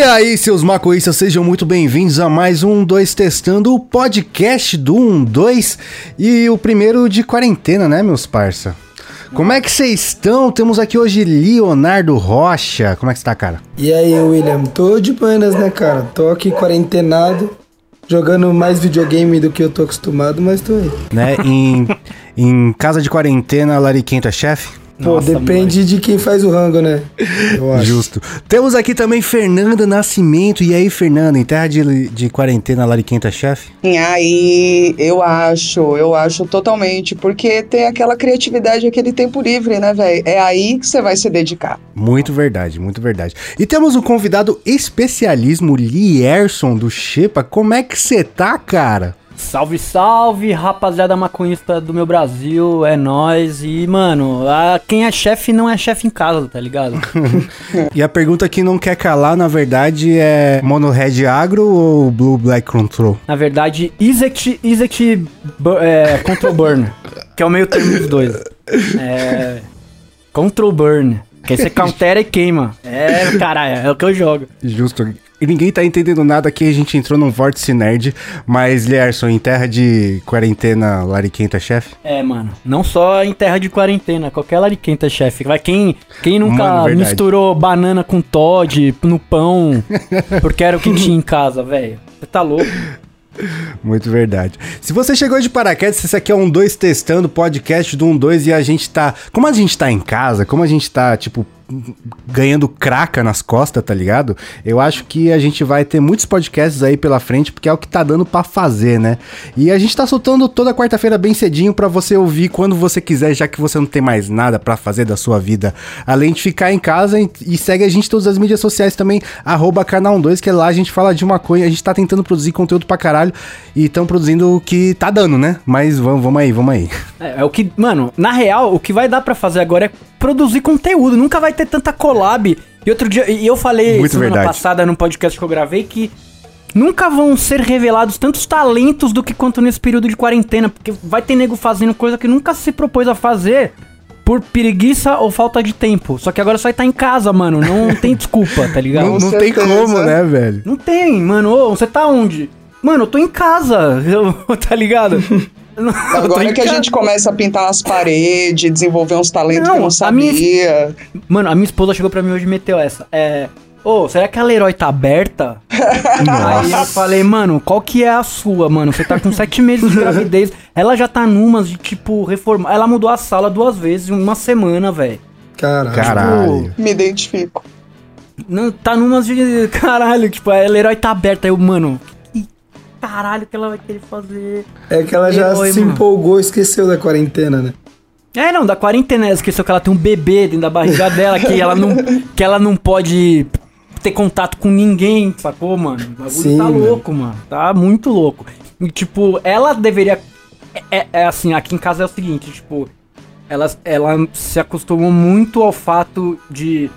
E aí, seus macoístas, sejam muito bem-vindos a mais um 2 Testando, o podcast do 1 2 e o primeiro de quarentena, né, meus parça? Como é que vocês estão? Temos aqui hoje Leonardo Rocha. Como é que você tá, cara? E aí, William? Tô de panas, né, cara? Tô aqui quarentenado, jogando mais videogame do que eu tô acostumado, mas tô aí. Né, em, em casa de quarentena, Lariquento é chefe? Pô, Nossa, depende de quem faz o rango, né? Eu acho. Justo. Temos aqui também Fernanda Nascimento. E aí, Fernanda, em terra de, de quarentena, Lariquento é chefe? E aí, eu acho, eu acho totalmente, porque tem aquela criatividade, aquele tempo livre, né, velho? É aí que você vai se dedicar. Muito verdade, muito verdade. E temos um convidado especialismo, Lierson do Xepa. Como é que você tá, cara? Salve, salve, rapaziada maconhista do meu Brasil, é nós E, mano, a, quem é chefe não é chefe em casa, tá ligado? E a pergunta que não quer calar, na verdade, é Mono Red Agro ou Blue Black Control? Na verdade, Isaac Bu- é, Control Burn, que é o meio termo dos dois. É. Control Burn, que aí você countera e queima. É, caralho, é o que eu jogo. Justo. E ninguém tá entendendo nada aqui, a gente entrou num vórtice nerd. Mas, Lierson, em terra de quarentena, Lariquento é chefe? É, mano, não só em terra de quarentena, qualquer lariquenta, chefe. Vai quem, quem nunca Mano, misturou banana com Todd no pão, porque era o que tinha em casa, velho. Você tá louco? Muito verdade. Se você chegou de paraquedas, esse aqui é um 2 testando podcast do 1 2 e a gente tá. Como a gente tá em casa, como a gente tá, tipo, ganhando craca nas costas, tá ligado? Eu acho que a gente vai ter muitos podcasts aí pela frente, porque é o que tá dando pra fazer, né? E a gente tá soltando toda quarta-feira bem cedinho pra você ouvir quando você quiser, já que você não tem mais nada pra fazer da sua vida, além de ficar em casa e, segue a gente em todas as mídias sociais também, arroba canal 12, que lá a gente fala de maconha, a gente tá tentando produzir conteúdo pra caralho e estão produzindo o que tá dando, né? Mas vamos, vamos aí, vamos aí. É, é o que, mano, na real, o que vai dar pra fazer agora é produzir conteúdo. Nunca vai ter tanta collab. E outro dia, e eu falei Muito semana verdade. passada num podcast que eu gravei que nunca vão ser revelados tantos talentos do que quanto nesse período de quarentena, porque vai ter nego fazendo coisa que nunca se propôs a fazer. Por preguiça ou falta de tempo. Só que agora só vai estar em casa, mano. Não tem desculpa, tá ligado? Não, não tem como, né, velho? Não tem, mano. Ô, você tá onde? Mano, eu tô em casa. eu- tá ligado? Eu Agora em que a gente começa a pintar as paredes, desenvolver uns talentos Não, que não a minha- sabia. Mano, a minha esposa chegou pra mim hoje e meteu essa. É. Ô, será que a Leroy tá aberta? Aí eu falei, mano, qual que é a sua, mano? Você tá com sete meses de gravidez. Ela já tá numas de, tipo, reformar. Ela mudou a sala duas vezes em uma semana, velho. Caralho. Caralho. Me identifico. Não, tá numas de. Caralho, tipo, a Leroy tá aberta. Aí eu, mano, que caralho que ela vai querer fazer? É que ela já Oi, se mano. empolgou e esqueceu da quarentena, né? É, não, da quarentena, ela esqueceu que ela tem um bebê dentro da barriga dela, que ela não, que ela não pode ter contato com ninguém, sacou, mano? O bagulho Sim, tá mano. louco, mano. Tá muito louco. E, tipo, ela deveria. É, é- é assim, aqui em casa é o seguinte, tipo, ela, ela se acostumou muito ao fato de.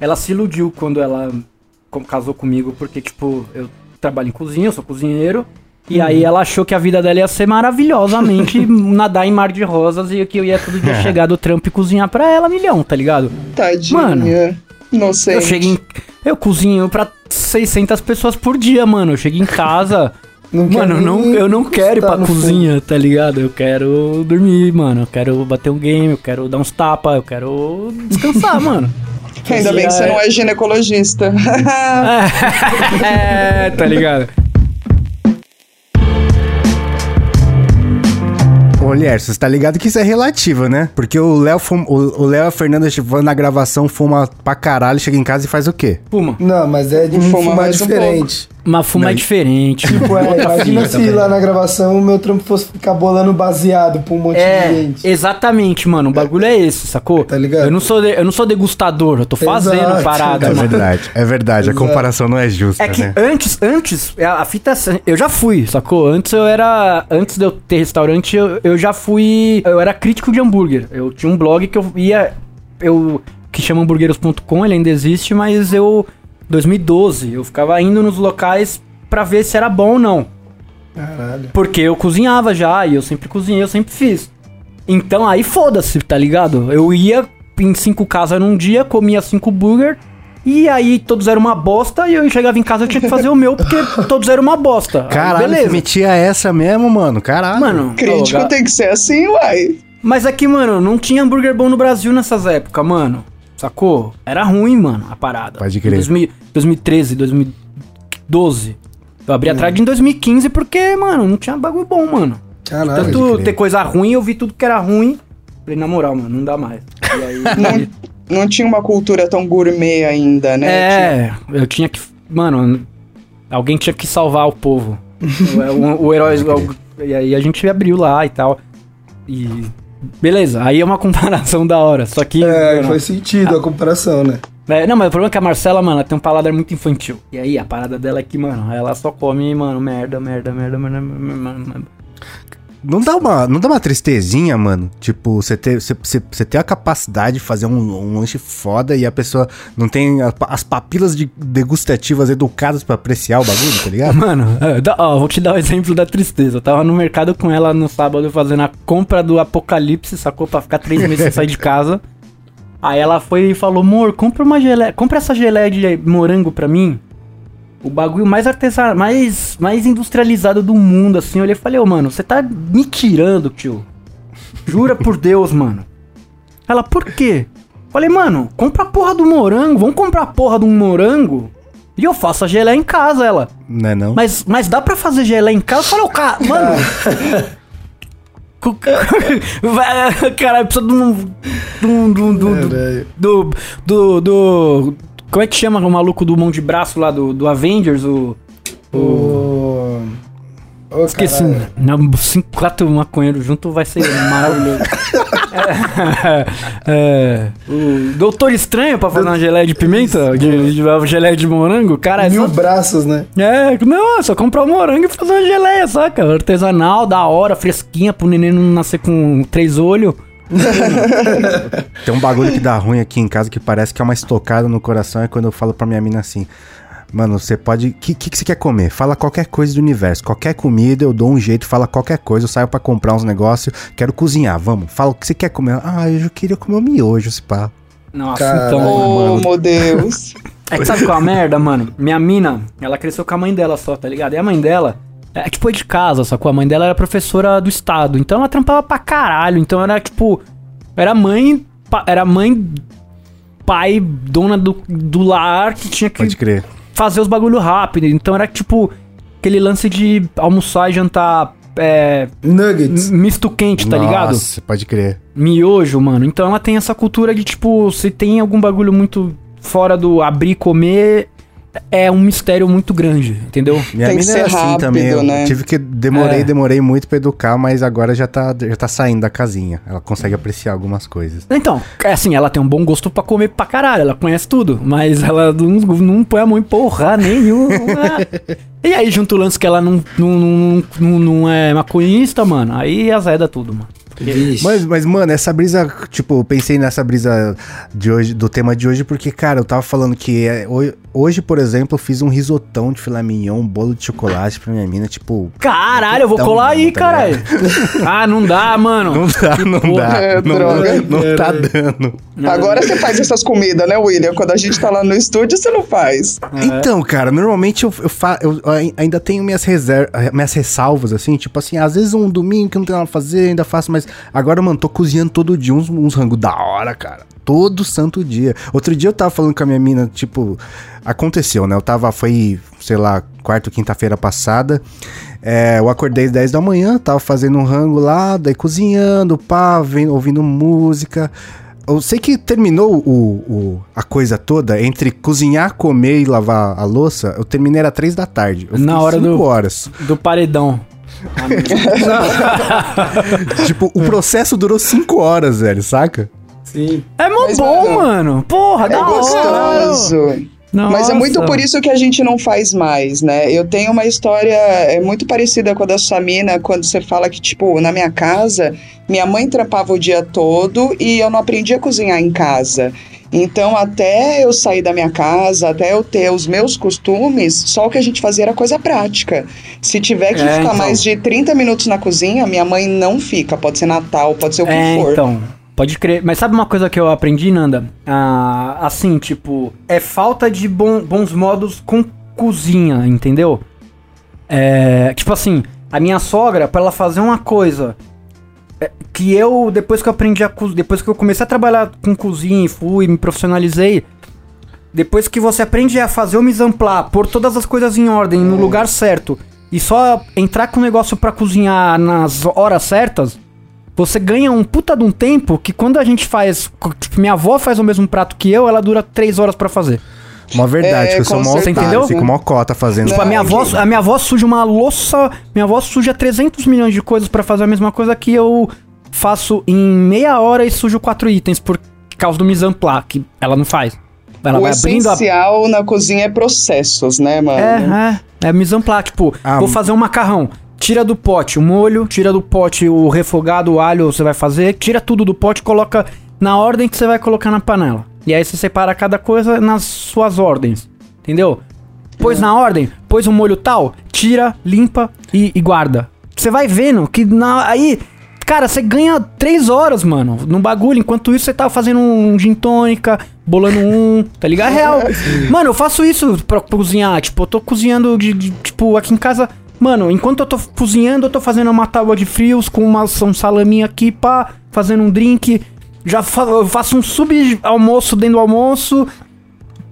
Ela se iludiu quando ela casou comigo, porque, tipo, eu trabalho em cozinha, eu sou cozinheiro. E aí ela achou que a vida dela ia ser maravilhosamente nadar em mar de rosas e que eu ia todo dia chegar do trampo e cozinhar pra ela milhão, tá ligado? Tadinha. Mano, Inocente. Eu chego em. Eu cozinho pra 600 pessoas por dia, mano. Eu chego em casa. Não mano, eu não, eu não quero ir pra cozinha, tá ligado? Eu quero dormir, mano. Eu quero bater um game, eu quero dar uns tapas, eu quero descansar, mano. Ainda bem que você não é ginecologista. é, tá ligado? Ô, Lierson, você tá ligado que isso é relativo, né? Porque o Léo fuma- o o Léo e a Fernanda vão na gravação, fuma pra caralho, chega em casa e faz o quê? Puma. Não, mas é de fuma fumar mais um diferente. Mas fuma Não, é diferente. Tipo, é, imagina se lá na gravação o meu trampo fosse ficar bolando baseado pra um monte de É, gente. exatamente, mano. O bagulho é esse, sacou? Tá ligado? Eu não sou, de- eu não sou degustador, eu tô fazendo Exato. parada, É mano. verdade, é verdade. A Exato. comparação não é justa, É que né? antes, antes, a a fita, é eu já fui, sacou? Antes eu era, antes de eu ter restaurante, eu, eu já fui, eu era crítico de hambúrguer. Eu tinha um blog que eu ia, eu, que chama hambúrgueros.com, ele ainda existe, mas eu, 2012, eu ficava indo nos locais pra ver se era bom ou não. Caralho. Porque eu cozinhava já, e eu sempre cozinhei, eu sempre fiz. Então aí foda-se, tá ligado? Eu ia em cinco casas num dia, comia cinco burger E aí todos eram uma bosta e eu chegava em casa eu tinha que fazer o meu porque todos eram uma bosta. Aí, Caralho, beleza. você metia essa mesmo, mano. Caralho. Mano, Crítico tem que ser assim, uai. mas aqui, mano, não tinha hambúrguer bom no Brasil nessas épocas, mano. Sacou? Era ruim, mano, a parada. Pode crer. Em 2000 2013, 2012. Eu Hum. abri a thread em 2015 porque, mano, não tinha bagulho bom, mano. Caralho. Tanto ter coisa ruim, eu vi tudo que era ruim. Falei, na moral, mano, não dá mais. E aí, Não, não tinha uma cultura tão gourmet ainda, né? é, eu tinha que. Mano, alguém tinha que salvar o povo. o, o, o herói. o- e aí a gente abriu lá e tal. E. Beleza, aí é uma comparação da hora. Só que. É, faz sentido a comparação, né? é, não, mas o problema é que a Marcela, mano, ela tem um paladar muito infantil. E aí a parada dela é que, mano, ela só come, mano, merda, merda, merda, merda, merda, merda, merda. Não dá uma, não dá uma tristezinha, mano? Tipo, você ter, você, você, ter a capacidade de fazer um, um lanche foda e a pessoa não tem a- as papilas de degustativas educadas pra apreciar o bagulho, tá ligado? Mano, é, ó, vou te dar o exemplo da tristeza. Eu tava no mercado com ela no sábado fazendo a compra do Apocalipse, sacou? Pra ficar três meses sem sair de casa. Aí ela foi e falou, amor, compra uma geleia, compra essa geleia de morango pra mim. O bagulho mais artesanal, mais, mais industrializado do mundo, assim. Eu olhei e falei, ô, mano, você tá me tirando, tio. Jura por Deus, mano. Ela, por quê? Falei, mano, compra a porra do morango, vamos comprar a porra de um morango e eu faço a geleia em casa, ela. Não é não? Mas, mas dá pra fazer geleia em casa? Eu falei, ô, cara, mano. Caralho, precisa de um. Um. Do, do, do, do, do- Como é que chama o maluco do mão de braço lá do, do Avengers? O. O... Ô, Esqueci. Não, cinco, quatro maconheiros junto vai ser maravilhoso. é, é, o Doutor Estranho pra fazer uma geleia de pimenta? De, de, uma geleia de morango? Cara, é Mil só braços, né? É, não, é só comprar o morango e fazer uma geleia, saca? Artesanal, da hora, fresquinha, pro neném não nascer com três olhos. Tem um bagulho que dá ruim aqui em casa que parece que é uma estocada no coração. É quando eu falo pra minha mina assim: Mano, você pode. O que, que, que você quer comer? Fala qualquer coisa do universo. Qualquer comida, eu dou um jeito, fala qualquer coisa. Eu saio pra comprar uns negócios, quero cozinhar, vamos. Fala o que você quer comer. Ah, eu já queria comer o miojo, se pá. Nossa, Caralho. então. Oh, meu Deus. É que sabe qual é a merda, mano? Minha mina, ela cresceu com a mãe dela só, tá ligado? E a mãe dela. É tipo é de casa, sacou? A mãe dela era professora do estado. Então ela trampava pra caralho. Então era tipo. Era mãe. pa- Era mãe. Pai, dona do, do lar que tinha que Pode crer. fazer os bagulho rápido. Então era tipo aquele lance de almoçar e jantar é, Nuggets. misto quente, tá ligado? Nossa, pode crer. Miojo, mano. Então ela tem essa cultura de tipo, se tem algum bagulho muito fora do abrir e comer, é um mistério muito grande, entendeu? Minha Tem que mina ser é assim rápido, também. Eu né? tive que. Demorei, É. demorei muito pra educar, mas agora já tá, já tá saindo da casinha. Ela consegue apreciar algumas coisas. Então, é assim, ela tem um bom gosto pra comer pra caralho, ela conhece tudo, mas ela não, não põe a mão em porra nenhuma. e aí, junto o lance que ela não, não, não, não, não é maconhista, mano, aí azeda tudo, mano. Vixe. Mas, mas, mano, essa brisa, tipo, eu pensei nessa brisa de hoje, do tema de hoje, porque, cara, eu tava falando que é, ho- hoje, por exemplo, eu fiz um risotão de filé mignon, um bolo de chocolate pra minha mina, tipo. Caralho, eu vou colar aí, tá caralho. ah, não dá, mano. Não dá, não porra. dá. É, não, droga. não tá dando. Agora você faz essas comidas, né, William? Quando a gente tá lá no estúdio, você não faz. Então, cara, normalmente eu, eu, fa- eu ai- ainda tenho minhas, reser minhas ressalvas, assim, tipo assim, às vezes um domingo que não tem nada pra fazer, ainda faço, mas agora, mano, tô cozinhando todo dia uns, uns rangos da hora, cara. Todo santo dia. Outro dia eu tava falando com a minha mina, tipo, aconteceu, né? Eu tava, foi, sei lá, quarta ou quinta-feira passada. É, eu acordei às 10 da manhã, tava fazendo um rango lá, daí cozinhando, pá, vendo, ouvindo música. Eu sei que terminou o, o- a coisa toda entre cozinhar, comer e lavar a louça. Eu terminei era três da tarde. Na hora do- horas. Do paredão. Tipo, o processo durou cinco horas, velho, saca? Sim. É mó Mas, bom, mano, mano. Porra, É da hora. gostoso. Mas é muito Nossa. por isso que a gente não faz mais, né? Eu tenho uma história é muito parecida com a da sua mina, quando você fala que, tipo, na minha casa, minha mãe trampava o dia todo e eu não aprendi a cozinhar em casa. Então, até eu sair da minha casa, até eu ter os meus costumes, só o que a gente fazia era coisa prática. Se tiver que É, ficar então. mais de 30 minutos na cozinha, minha mãe não fica. Pode ser Natal, pode ser o que É, for. então. Pode crer. Mas sabe uma coisa que eu aprendi, Nanda? Ah, assim, tipo, é falta de bom- bons modos com cozinha, entendeu? É, tipo assim, a minha sogra, pra ela fazer uma coisa que eu, depois que eu aprendi a depois que eu comecei a trabalhar com cozinha e fui, me profissionalizei, depois que você aprende a fazer o mise en place, pôr todas as coisas em ordem, no lugar certo, e só entrar com o negócio pra cozinhar nas horas certas, você ganha um puta de um tempo que quando a gente faz. Tipo, minha avó faz o mesmo prato que eu, ela dura três horas pra fazer. Uma verdade, É, que eu sou mó Entendeu? fico mó cota fazendo. Tipo, a minha, avó, a minha avó suja uma louça. Minha avó suja 300 milhões de coisas pra fazer a mesma coisa que eu faço em meia hora e sujo quatro itens por causa do mise en place, que ela não faz. Ela o vai abrindo a. essencial na cozinha é processos, né, mano? É, é. É mise en place. Tipo, Ah, vou fazer um macarrão. Tira do pote o molho, tira do pote o refogado, o alho você vai fazer, tira tudo do pote e coloca na ordem que você vai colocar na panela. E aí você separa cada coisa nas suas ordens. Entendeu? Pôs na ordem, pôs o molho tal, tira, limpa e, e guarda. Você vai vendo que na, aí, cara, você ganha três horas, mano, no bagulho. Enquanto isso, você tá fazendo um gin tônica, bolando um, tá ligado? É real. Mano, eu faço isso pra cozinhar. Tipo, eu tô cozinhando de, de- tipo, aqui em casa. Mano, enquanto eu tô cozinhando, eu tô fazendo uma tábua de frios com uma, um salaminho aqui, pá, fazendo um drink. Já fa eu faço um sub-almoço dentro do almoço,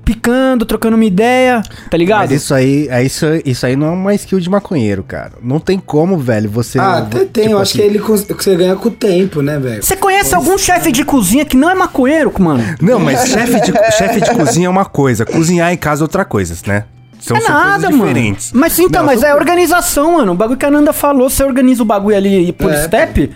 picando, trocando uma ideia, tá ligado? Mas isso aí, é isso, isso aí não é uma skill de maconheiro, cara. Não tem como, velho, você... Ah, até tem, tipo eu acho assim, que ele você ganha com o tempo, né, velho? Você conhece algum chefe de cozinha que não é maconheiro, mano? Não, mas chefe de, chefe de cozinha é uma coisa, cozinhar em casa é outra coisa, né? São, É são nada, mano. diferentes. Mas então, Não, mas são é organização, mano. O bagulho que a Nanda falou, você organiza o bagulho ali por É. step.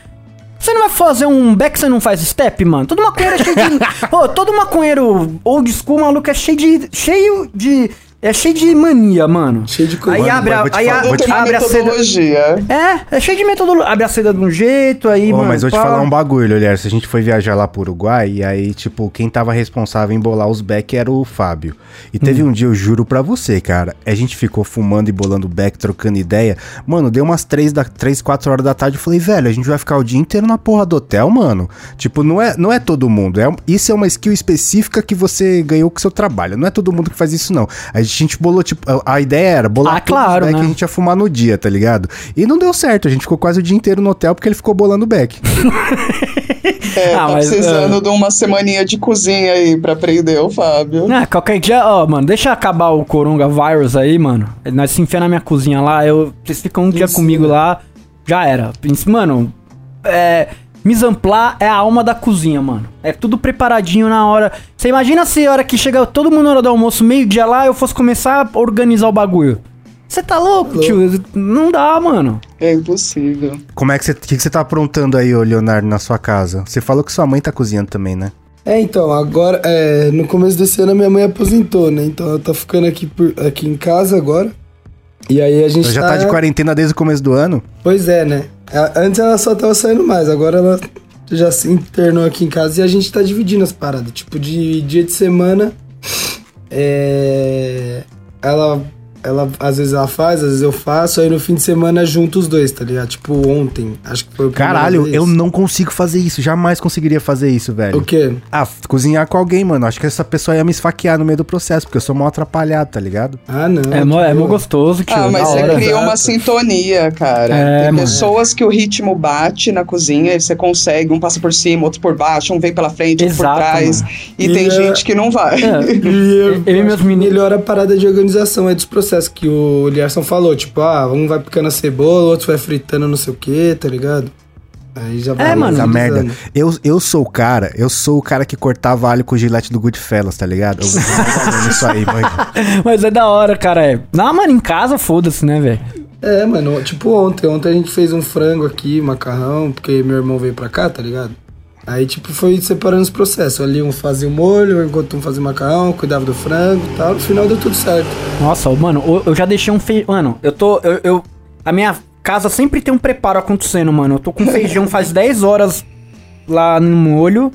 Você não vai fazer um back, você não faz step, mano? Todo maconheiro é cheio de. Ô, todo maconheiro old school, maluco, é cheio de. cheio de. É cheio de mania, mano. Cheio de coisa. Aí Mano, abre a, aí falar- a- te- abre a seda. metodologia. É, é cheio de metodologia. Abre a seda de um jeito, aí, Ô, mano. mas vou te falar um bagulho, olhar. Se a gente foi viajar lá pro Uruguai, e aí, tipo, quem tava responsável em bolar os back era o Fábio. E teve Hum. um dia, eu juro pra você, cara, a gente ficou fumando e bolando back, trocando ideia. Mano, deu umas 3, da, 3 4 horas da tarde. Eu falei, velho, a gente vai ficar o dia inteiro na porra do hotel, mano. Tipo, não é, não é todo mundo. É, isso é uma skill específica que você ganhou com seu trabalho. Não é todo mundo que faz isso, não. A gente bolou, tipo, a, ideia era bolar Ah, claro, back né? que a gente ia fumar no dia, tá ligado? E não deu certo. A gente ficou quase o dia inteiro no hotel porque ele ficou bolando back. É, Ah, tá mas, precisando ah. de uma semaninha de cozinha aí pra aprender o Fábio. Ah, qualquer dia, ó, mano, deixa acabar o coronavírus aí, mano. Nós se enfiar na minha cozinha lá, eu, vocês ficam um dia Isso, comigo né? lá, já era. Mano, é. Place é a alma da cozinha, mano. É tudo preparadinho na hora. Você imagina se a hora que chega todo mundo na hora do almoço, meio-dia lá, eu fosse começar a organizar o bagulho. Você tá louco, Louco. tio? Não dá, mano. É impossível. Como é que você, que, que você tá aprontando aí, ô Leonardo, na sua casa? Você falou que sua mãe tá cozinhando também, né? É, então, agora, é, no começo desse ano a minha mãe aposentou, né? Então ela tá ficando aqui, por- aqui em casa agora. E aí a gente Ela já tá de quarentena desde o começo do ano? Pois é, né? A- Antes ela só tava saindo mais, agora ela já se internou aqui em casa e a gente tá dividindo as paradas. Tipo, de dia de semana, é... ela, ela, às vezes ela faz, às vezes eu faço, aí no fim de semana junto os dois, tá ligado? Tipo, ontem, acho que foi o primeiro Caralho, vez. eu não consigo fazer isso. Jamais conseguiria fazer isso, velho. O quê? Ah, cozinhar com alguém, mano. Acho que essa pessoa ia me esfaquear no meio do processo, porque eu sou mal atrapalhado, tá ligado? Ah, não. É, mó, é tipo, mó gostoso, tio. Ah, mas você hora. cria uma Exato. sintonia, cara. É, tem mano. pessoas que o ritmo bate na cozinha e você consegue, um passa por cima, outro por baixo, um vem pela frente, outro Exato, por trás. mano. E, E tem é- gente que não vai. É. E eu, Eu e meus meninos- melhora a parada de organização aí dos processos que o Lierson falou. Tipo, ah, um vai picando a cebola, o outro vai fritando não sei o que, tá ligado? Aí já vai É, mano. Essa merda. Eu, eu sou o cara, eu sou o cara que cortava alho com o gilete do Goodfellas, tá ligado? Eu isso aí, mano. Mas é da hora, cara. É. Não, mano, em casa, foda-se, né, velho? É, mano, tipo ontem. Ontem a gente fez um frango aqui, macarrão, porque meu irmão veio pra cá, tá ligado? Aí, tipo, foi separando os processos. Ali um fazia o molho, enquanto um fazia o macarrão, cuidava do frango e tal. No final deu tudo certo. Nossa, mano, eu- eu já deixei um feijão. Mano, eu tô. Eu, eu- a minha casa sempre tem um preparo acontecendo, mano. Eu tô com feijão faz 10 horas lá no molho.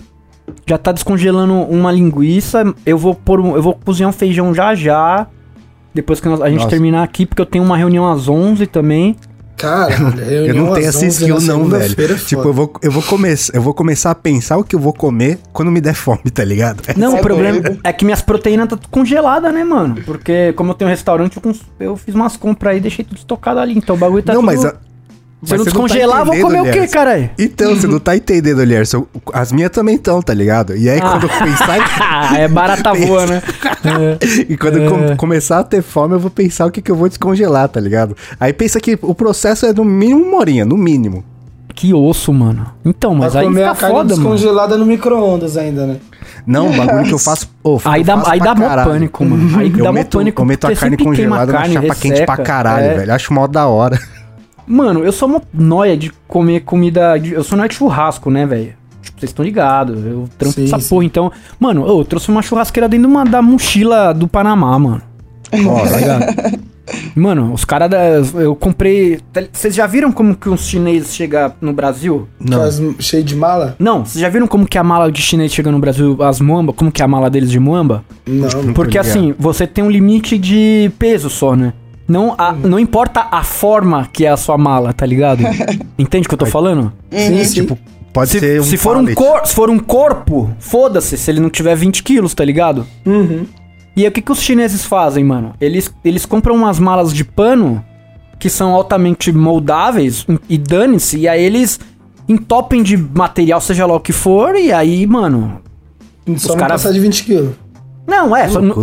Já tá descongelando uma linguiça. Eu vou pôr um, Eu vou cozinhar um feijão já já. Depois que nós- a gente Nossa. terminar aqui, porque eu tenho uma reunião às 11 também. Caralho, Eu não tenho essa 11 skill, não, velho. é Tipo, eu vou, eu, vou começar, eu vou começar a pensar o que eu vou comer quando me der fome, tá ligado? Não, o problema doido. é que minhas proteínas tá tudo congelada, né, mano? Porque como eu tenho um restaurante, eu, cons- eu fiz umas compras aí e deixei tudo estocado ali. Então o bagulho tá não, tudo... mas. a- Se eu mas não você tá descongelar, eu vou comer o quê, Lierson. caralho? Então, você não tá entendendo, Lierson. As minhas também estão, tá ligado? E aí, quando eu pensar. Ah, é barata voa, né? É. E quando eu com- começar a ter fome, eu vou pensar o que, que eu vou descongelar, tá ligado? Aí pensa que o processo é no mínimo uma horinha, no mínimo. Que osso, mano. Então, mas aí comer fica a carne foda, mano. descongelada no micro-ondas ainda, né? Não, o bagulho que eu faço. ô, Aí eu dá, faço aí dá mó pânico, mano. Aí Eu dá mó meto, pânico. eu meto a carne congelada na chapa quente pra caralho, É. velho. Acho mó da hora. Mano, eu sou uma noia de comer comida. de- eu sou noia de churrasco, né, velho? Tipo, vocês estão ligados. Eu trampo Sim, essa sim. porra. Então, mano, eu trouxe uma churrasqueira dentro de uma, da mochila do Panamá, mano. Ó, Tá ligado? Mano, os caras da. Eu comprei. Vocês já viram como que os chineses chegam no Brasil? Não. Aquelas Cheio de mala? Não, vocês já viram como que a mala de chinês chega no Brasil, as muamba? Como que é a mala deles de muamba? Não. Porque ligado. assim, você tem um limite de peso só, né? Não, a- não importa a forma que é a sua mala, tá ligado? Entende o que eu tô falando? Sim, sim. Tipo, pode Se, ser um se for um cor, se for um corpo, foda-se se ele não tiver 20 quilos, tá ligado? Uhum. E aí o que, que os chineses fazem, mano? Eles, eles compram umas malas de pano que são altamente moldáveis e dane-se, e aí eles entopem de material, seja lá o que for, e aí, mano. Só não cara- passar de 20 quilos. Não, é, só não,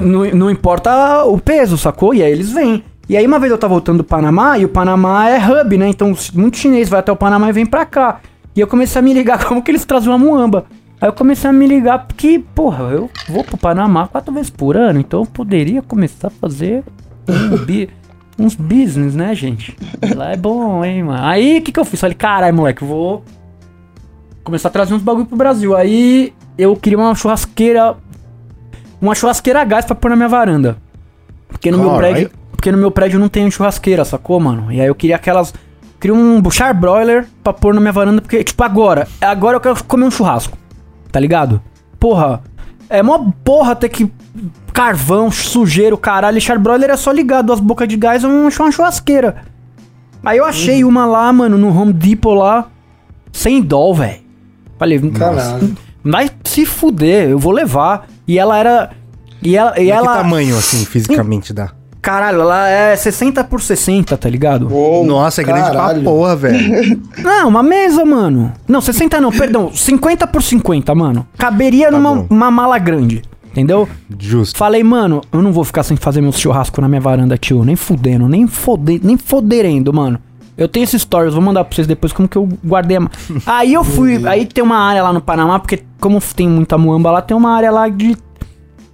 não, não importa o peso, sacou? E aí eles vêm. E aí uma vez eu tava voltando do Panamá, e o Panamá é hub, né? Então muito chinês vai até o Panamá e vem pra cá. E eu comecei a me ligar como que eles trazem uma muamba. Aí eu comecei a me ligar porque, porra, eu vou pro Panamá quatro vezes por ano, então eu poderia começar a fazer um bi- uns business, né, gente? Lá é bom, hein, mano. Aí o que, que eu fiz? Falei, caralho, moleque, vou começar a trazer uns bagulho pro Brasil. Aí eu queria uma churrasqueira uma churrasqueira a gás pra pôr na minha varanda. Porque no meu prédio, porque no meu prédio não tem churrasqueira, sacou, mano? E aí eu queria aquelas queria um char broiler pra pôr na minha varanda porque tipo agora, agora eu quero comer um churrasco. Tá ligado? Porra, é mó porra ter que carvão, sujeiro, caralho, e char broiler é só ligar duas bocas de gás e uma uma churrasqueira. Aí eu achei uma lá, mano, no Home Depot lá, sem dó, velho. Falei, Caralho. Vai se fuder, eu vou levar. E ela era. E ela. E ela Que tamanho, assim, fisicamente dá? Caralho, ela é 60 por 60, tá ligado? Uou. Nossa, é grande pra porra, velho. Não, uma mesa, mano. Não, 60 não, perdão. 50 por 50, mano. Caberia numa bom. uma mala grande. Entendeu? Justo. Falei, mano, eu não vou ficar sem fazer meu churrasco na minha varanda, tio. Nem fudendo, nem fode, nem foderendo, mano. Eu tenho esses stories, vou mandar pra vocês depois como que eu guardei a... Aí eu fui, aí tem uma área lá no Panamá, porque como tem muita muamba lá, tem uma área lá de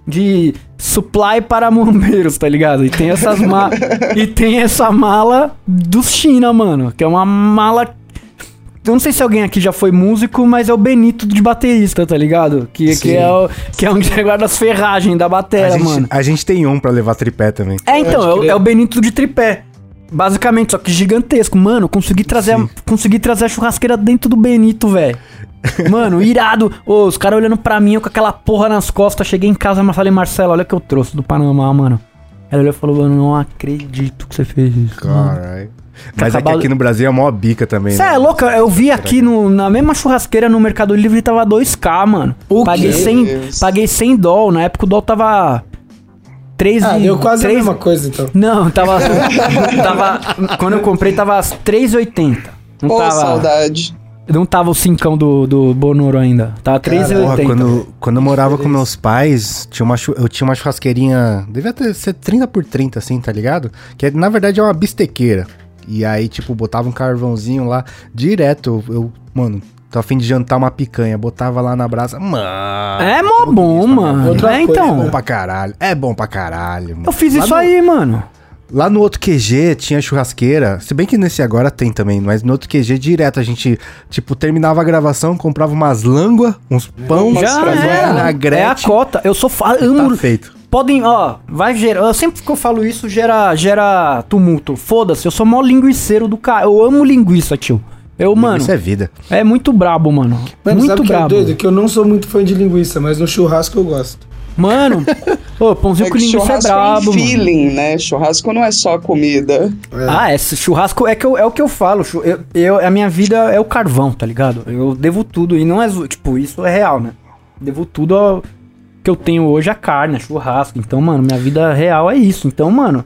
de supply para muambeiros, tá ligado? E tem essas ma e tem essa mala dos China, mano, que é uma mala eu não sei se alguém aqui já foi músico, mas é o Benito de baterista, tá ligado? Que, que, é, o, que é onde guarda as ferragens da bateria, mano. a gente tem um pra levar tripé também. É, então, é, o- é o Benito de tripé. Basicamente, só que gigantesco. Mano, consegui trazer, a, consegui trazer a churrasqueira dentro do Benito, velho. Mano, irado. Ô, os caras olhando pra mim eu com aquela porra nas costas. Cheguei em casa e falei, Marcelo, olha o que eu trouxe do Panamá, mano. Ela olhou e falou, mano, não acredito que você fez isso. mano." Caralho. Mas é que aqui no Brasil é mó bica também, Você é louco? Eu vi aqui no, na mesma churrasqueira no Mercado Livre tava 2k, mano. O paguei quê? 100, Deus. paguei 100 doll. Na época o doll tava 3 Ah, e- deu quase a três- mesma coisa, então. Não, tava. tava quando eu comprei, tava 3,80. Não Ô, tava. saudade. Não tava o cincão do, do Bonoro ainda. Tava Porra, 3,80. quando, quando eu morava com meus pais, tinha uma, eu tinha uma churrasqueirinha. Devia ter, ser 30 por 30, assim, tá ligado? Que na verdade é uma bistequeira. E aí, tipo, botava um carvãozinho lá direto. Eu, mano, tô a fim de jantar uma picanha. Botava lá na brasa. Mano. É mó bom, mano. Outra É, coisa, É bom então. pra caralho. É bom pra caralho, mano. Eu fiz Lá isso no- aí, mano. Lá no outro QG tinha churrasqueira. Se bem que nesse agora tem também, mas no outro QG direto a gente, tipo, terminava a gravação, comprava umas lânguas, uns pão, Umas Já frango, é. É a cota. Eu sou fa... Tá amo. feito. Podem, ó, vai gerar. Eu sempre que eu falo isso, gera, gera tumulto. Foda-se, eu sou mó linguiceiro do cara. Eu amo linguiça, tio. Eu, mano, Isso é vida. é muito brabo, mano. Mano, muito sabe o que é brabo. doido? Que eu não sou muito fã de linguiça, mas no churrasco eu gosto. Mano, Ô, pãozinho É com linguiça é churrasco brabo, é mano. feeling, né? Churrasco não é só comida. Ah, esse churrasco é, que eu- é o que eu falo. Eu, eu- a minha vida é o carvão, tá ligado? Eu devo tudo. E não é. Tipo, isso é real, né? Devo tudo ao que eu tenho hoje a carne, a churrasco. Então, mano, minha vida real é isso. Então, mano.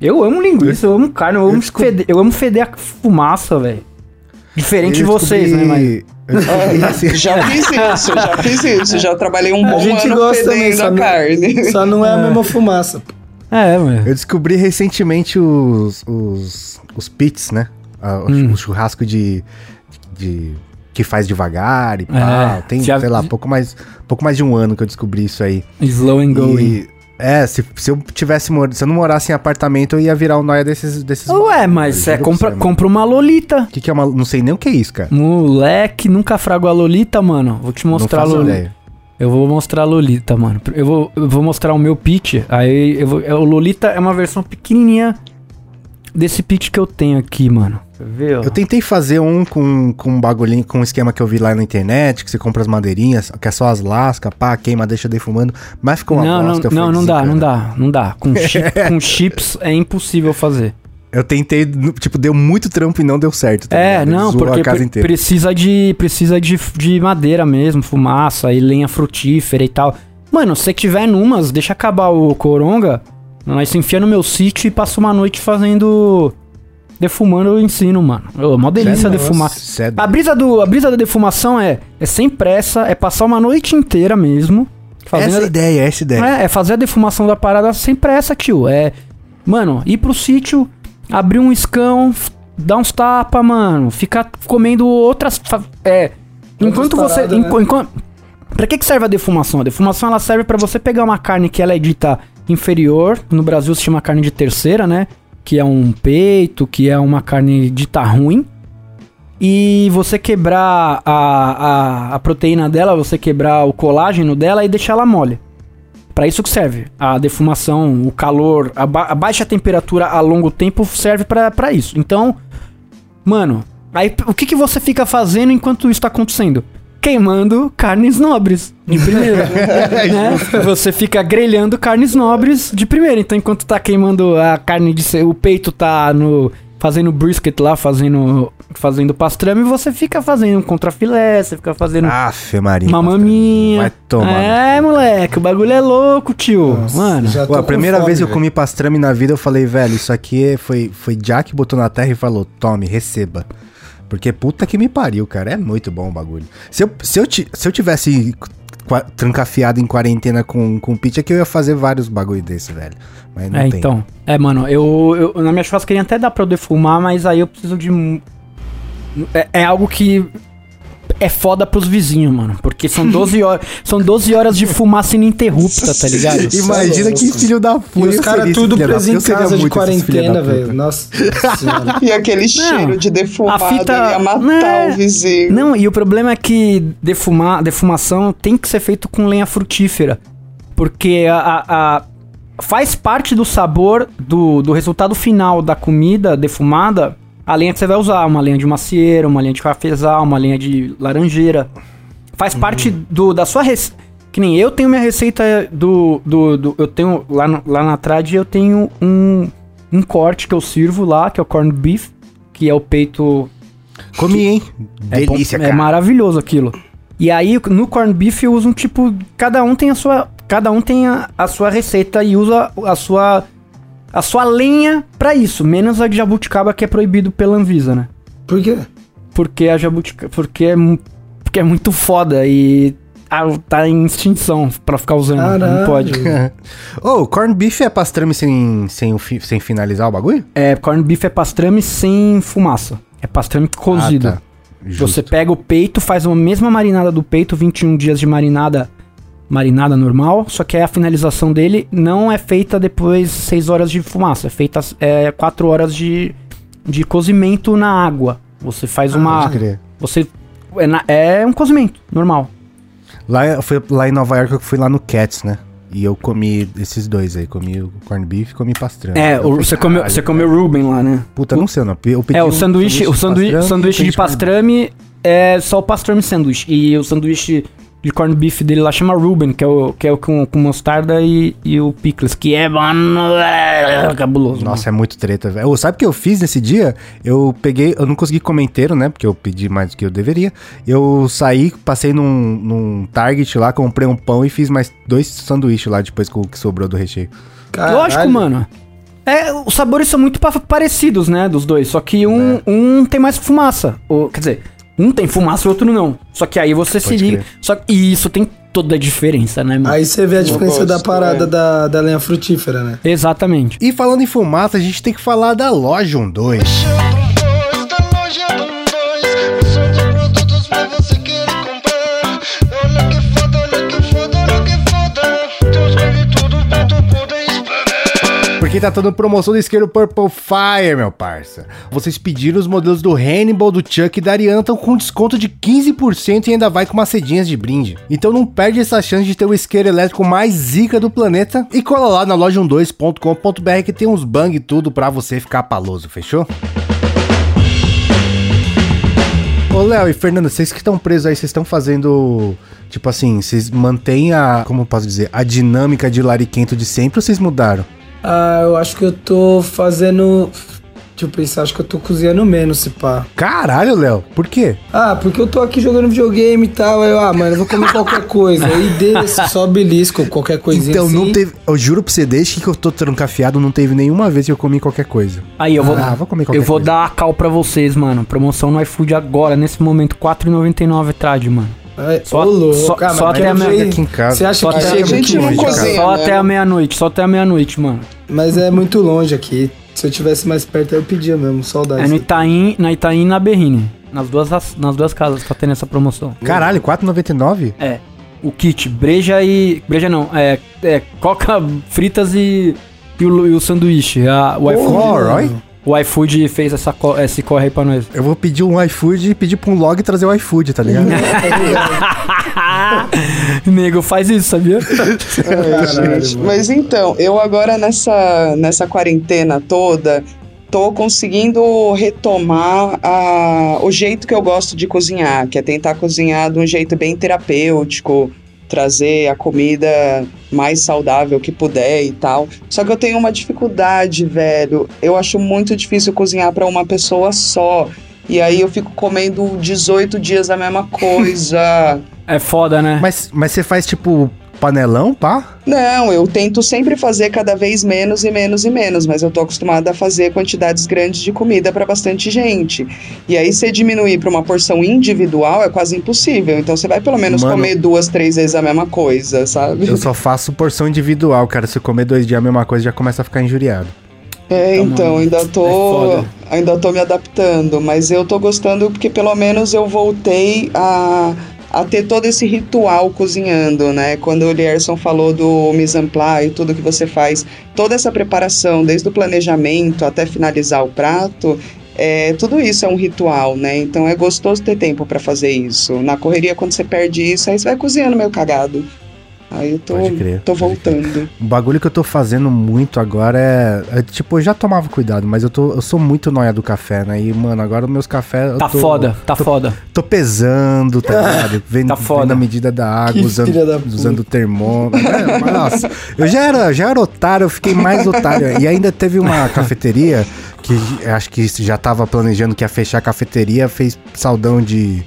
Eu amo linguiça, eu amo carne, eu, amo, feder, eu amo feder a fumaça, velho. Diferente de vocês, né, mas. eu descobri assim- Já fiz isso, já fiz isso. Já trabalhei um A bom gente ano gosta também, só a não, carne. só não é a mesma fumaça. É, mano. Eu descobri recentemente os, os, os pits, né? O, Hum. o churrasco de, de. que faz devagar e É, pá. Tem, já- sei lá, pouco mais, pouco mais de um ano que eu descobri isso aí. Slow and going. E, é, se, se eu tivesse mor- se eu não morasse em apartamento, eu ia virar o noia desses. desses Ué, mas pra compra, você, compra uma Lolita. O que, que é uma. Não sei nem o que é isso, cara. Moleque, nunca frago a Lolita, mano. Vou te mostrar a Lolita. ideia. Eu vou mostrar a Lolita, mano. Eu vou, eu vou mostrar o meu pitch. Aí eu vou, é, o Lolita é uma versão pequenininha desse pitch que eu tenho aqui, mano. Ó? Eu tentei fazer um com, com um bagulhinho, com um esquema que eu vi lá na internet, que você compra as madeirinhas, que é só as lascas, pá, queima, deixa defumando, mas ficou uma Não, não, bosta. não, falei, não dá, não "Desencana". dá, não dá. Com, chi- com chips é impossível fazer. Eu tentei, tipo, deu muito trampo e não deu certo. tá É, não, porque a casa pre- inteira. precisa de precisa de, de madeira mesmo, fumaça e lenha frutífera e tal. Mano, se você tiver numas, deixa acabar o coronga, nós se enfia no meu sítio e passa uma noite fazendo defumando o ensino, mano. Ô, mó delícia Nossa, defumar. É A brisa do a brisa da defumação é é sem pressa, é passar uma noite inteira mesmo fazendo Essa é a ideia, essa a ideia. é, é fazer a defumação da parada sem pressa, tio. É, mano, ir pro sítio, abrir um escão, dar uns tapa, mano. Ficar comendo outras. É. Enquanto você. paradas, né? enqu- enquanto- pra que, que serve a defumação? A defumação ela serve pra você pegar uma carne que ela é dita inferior. No Brasil se chama carne de terceira, né? Que é um peito, que é uma carne dita ruim. E você quebrar a, a, a proteína dela, você quebrar o colágeno dela e deixar ela mole. Pra isso que serve. A defumação, o calor, a, ba- a baixa temperatura a longo tempo serve pra isso. Então, mano, aí o que, que você fica fazendo enquanto isso tá acontecendo? Queimando carnes nobres de primeira. né? Você fica grelhando carnes nobres de primeira. Então, enquanto tá queimando a carne de. O peito tá no. Fazendo brisket lá, fazendo. Fazendo pastrame, você fica fazendo um contrafilé, você fica fazendo Aff, Maria. uma maminha. Vai tomar. É, moleque, o bagulho é louco, tio. Mano. já Pô, tô a primeira fome, vez que eu comi pastrame na vida, eu falei, velho, isso aqui é- foi, foi Jack que botou na terra e falou, tome, receba. Porque puta que me pariu, cara. É muito bom o bagulho. Se eu, se eu, ti- se eu tivesse trancafiado em quarentena com, com pizza, que eu ia fazer vários bagulho desse, velho. Mas não É, tem. então. É, mano, eu, eu na minha churrasqueirinha até dá pra eu defumar, mas aí eu preciso de. É, é algo que é foda pros vizinhos, mano. Porque são 12 horas, são 12 horas de fumaça ininterrupta, tá ligado? Imagina que filho da E puta. os caras tudo filho da preso puta. em casa de quarentena, velho. Nossa senhora. E aquele cheiro de defumado fita- ia matar né? o vizinho. Não, e o problema é que defumar, defumação tem que ser feito com lenha frutífera. Porque a, a- a- faz parte do sabor do, do resultado final da comida defumada a lenha que você vai usar. Uma lenha de macieira, uma lenha de cafezal, uma lenha de laranjeira. Faz parte do, da sua receita. Que nem eu tenho minha receita do. do, do- eu tenho. Lá, no- lá na trad eu tenho um, um corte que eu sirvo lá, que é o corned beef, que é o peito Comi, hein? é bom- Delícia, é, cara. maravilhoso aquilo. E aí, no corned beef, eu uso um tipo. Cada um tem a sua. Cada um tem a, a sua receita e usa a sua. A sua lenha pra isso. Menos a de jabuticaba que é proibido pela Anvisa, né? Por quê? Porque a jabuticaba. Porque é, porque é muito foda e. ah, tá em extinção pra ficar usando. Não Caralho. pode. Ô, corn beef é pastrame sem, sem, sem finalizar o bagulho? É, corned beef é pastrame sem fumaça. É pastrame cozido. Ah, tá. Você pega o peito, faz a mesma marinada do peito, 21 dias de marinada, marinada normal, só que a finalização dele não é feita depois 6 horas de fumaça, é feita é, 4 horas de, de cozimento na água. Você faz uma. Pode crer. Você. É, na- é um cozimento normal. Lá, foi lá em Nova York eu fui lá no Cats, né? E eu comi esses dois aí. Comi o corn beef e comi pastrame. É, Eu o- falei, você comeu, "Caralho, você comeu Ruben lá, né? Puta, não sei, não. Eu pedi É, o um sanduíche, o sanduíche, sanduíche de sanduíche beef. pastrame é só o pastrame sanduíche. E o sanduíche de corned beef dele lá chama Ruben, que é o, que é o com, com mostarda e, e o pickles, que é, mano, é cabuloso. Nossa, é muito treta, velho. Sabe o que eu fiz nesse dia? Eu peguei, eu não consegui comer inteiro, né? Porque eu pedi mais do que eu deveria. Eu saí, passei num, num Target lá, comprei um pão e fiz mais dois sanduíches lá depois com o que sobrou do recheio. mano. Lógico, mano. É, os sabores são muito pa- parecidos, né, dos dois, só que um, É. um tem mais fumaça. Ou, quer dizer, um tem fumaça e o outro não. Só que aí você se Pode liga. crer. Só que e isso tem toda a diferença, né, mano? Aí você vê a diferença da parada é. da, da lenha frutífera, né? Exatamente. E falando em fumaça, a gente tem que falar da loja 12. Porque tá toda promoção do isqueiro Purple Fire, meu parça. Vocês pediram os modelos do Hannibal, do Chuck e da Ariana estão com desconto de 15% e ainda vai com umas cedinhas de brinde. Então não perde essa chance de ter o isqueiro elétrico mais zica do planeta e cola lá na loja 12.com.br que tem uns bang e tudo pra você ficar paloso, fechou? Ô, Léo e Fernando, vocês que estão presos aí, vocês estão fazendo. Tipo assim, vocês mantêm a. Como posso dizer? A dinâmica de lariquento de sempre ou vocês mudaram? Ah, eu acho que eu tô fazendo. Deixa eu pensar, acho que eu tô cozinhando menos, se pá. Caralho, Léo, por quê? Ah, porque eu tô aqui jogando videogame e tal. Aí eu, ah, mano, eu vou comer qualquer coisa. Aí desce, só belisco, qualquer coisinha Então, assim. não teve. Eu juro pra você, desde que eu tô trancafiado, não teve nenhuma vez que eu comi qualquer coisa. Aí eu vou, Ah, vou comer qualquer eu vou coisa. dar a cal pra vocês, mano. Promoção no iFood agora, nesse momento, R$4,99 trade, mano. Ai, Só- louco. só- mas só até a aqui em casa. Você acha Só que até- A gente não cozinha. cara? Só né? até a meia-noite, só até a meia-noite, mano. Mas é muito longe aqui. Se eu tivesse mais perto, eu pedia mesmo. Saudades. É no Itaim, na Itaim e na Berrine. Nas duas, nas duas casas tá tendo essa promoção. Caralho, R$4,99? É. O kit, breja e. Breja não, é. é coca fritas e. E o, e o sanduíche. A, o, iFood, Alright. O iFood fez essa, co- esse corre aí pra nós. Eu vou pedir um iFood e pedir pra um log trazer o iFood, tá ligado? Nego, faz isso, sabia? Gente. Mas então, eu agora nessa, nessa quarentena toda, tô conseguindo retomar a, o jeito que eu gosto de cozinhar, que é tentar cozinhar de um jeito bem terapêutico, trazer a comida mais saudável que puder e tal. Só que eu tenho uma dificuldade, velho. Eu acho muito difícil cozinhar para uma pessoa só. E aí eu fico comendo 18 dias a mesma coisa. É foda, né? mas, mas você faz tipo panelão, pá? Não, eu tento sempre fazer cada vez menos e menos e menos, mas eu tô acostumada a fazer quantidades grandes de comida para bastante gente. E aí, você diminuir para uma porção individual é quase impossível. Então, você vai pelo menos Mano. comer duas, três vezes a mesma coisa, sabe? Eu só faço porção individual, cara. Se eu comer dois dias a mesma coisa, já começa a ficar injuriado. É, Tá, então, ainda É tô, ainda tô me adaptando, mas eu tô gostando porque pelo menos eu voltei a, a ter todo esse ritual cozinhando, né? Quando o Lierson falou do mise en place e tudo que você faz, toda essa preparação, desde o planejamento até finalizar o prato, é, tudo isso é um ritual, né? Então é gostoso ter tempo pra fazer isso. Na correria, quando você perde isso, aí você vai cozinhando meio cagado. Aí eu tô, Pode crer, tô pode crer. voltando. O bagulho que eu tô fazendo muito agora é, é, Tipo, eu já tomava cuidado, mas eu, tô, eu sou muito noia do café, né? E, mano, agora os meus cafés. Tá tô- foda, tá tô, foda. Tô pesando, tá ligado? Vendo, Tá foda. vendo a medida da água, Que usando, da usando o termômetro. É, mas, nossa, eu já era, já era otário, eu fiquei mais otário. E ainda teve uma cafeteria que acho que já tava planejando que ia fechar a cafeteria, fez saldão de,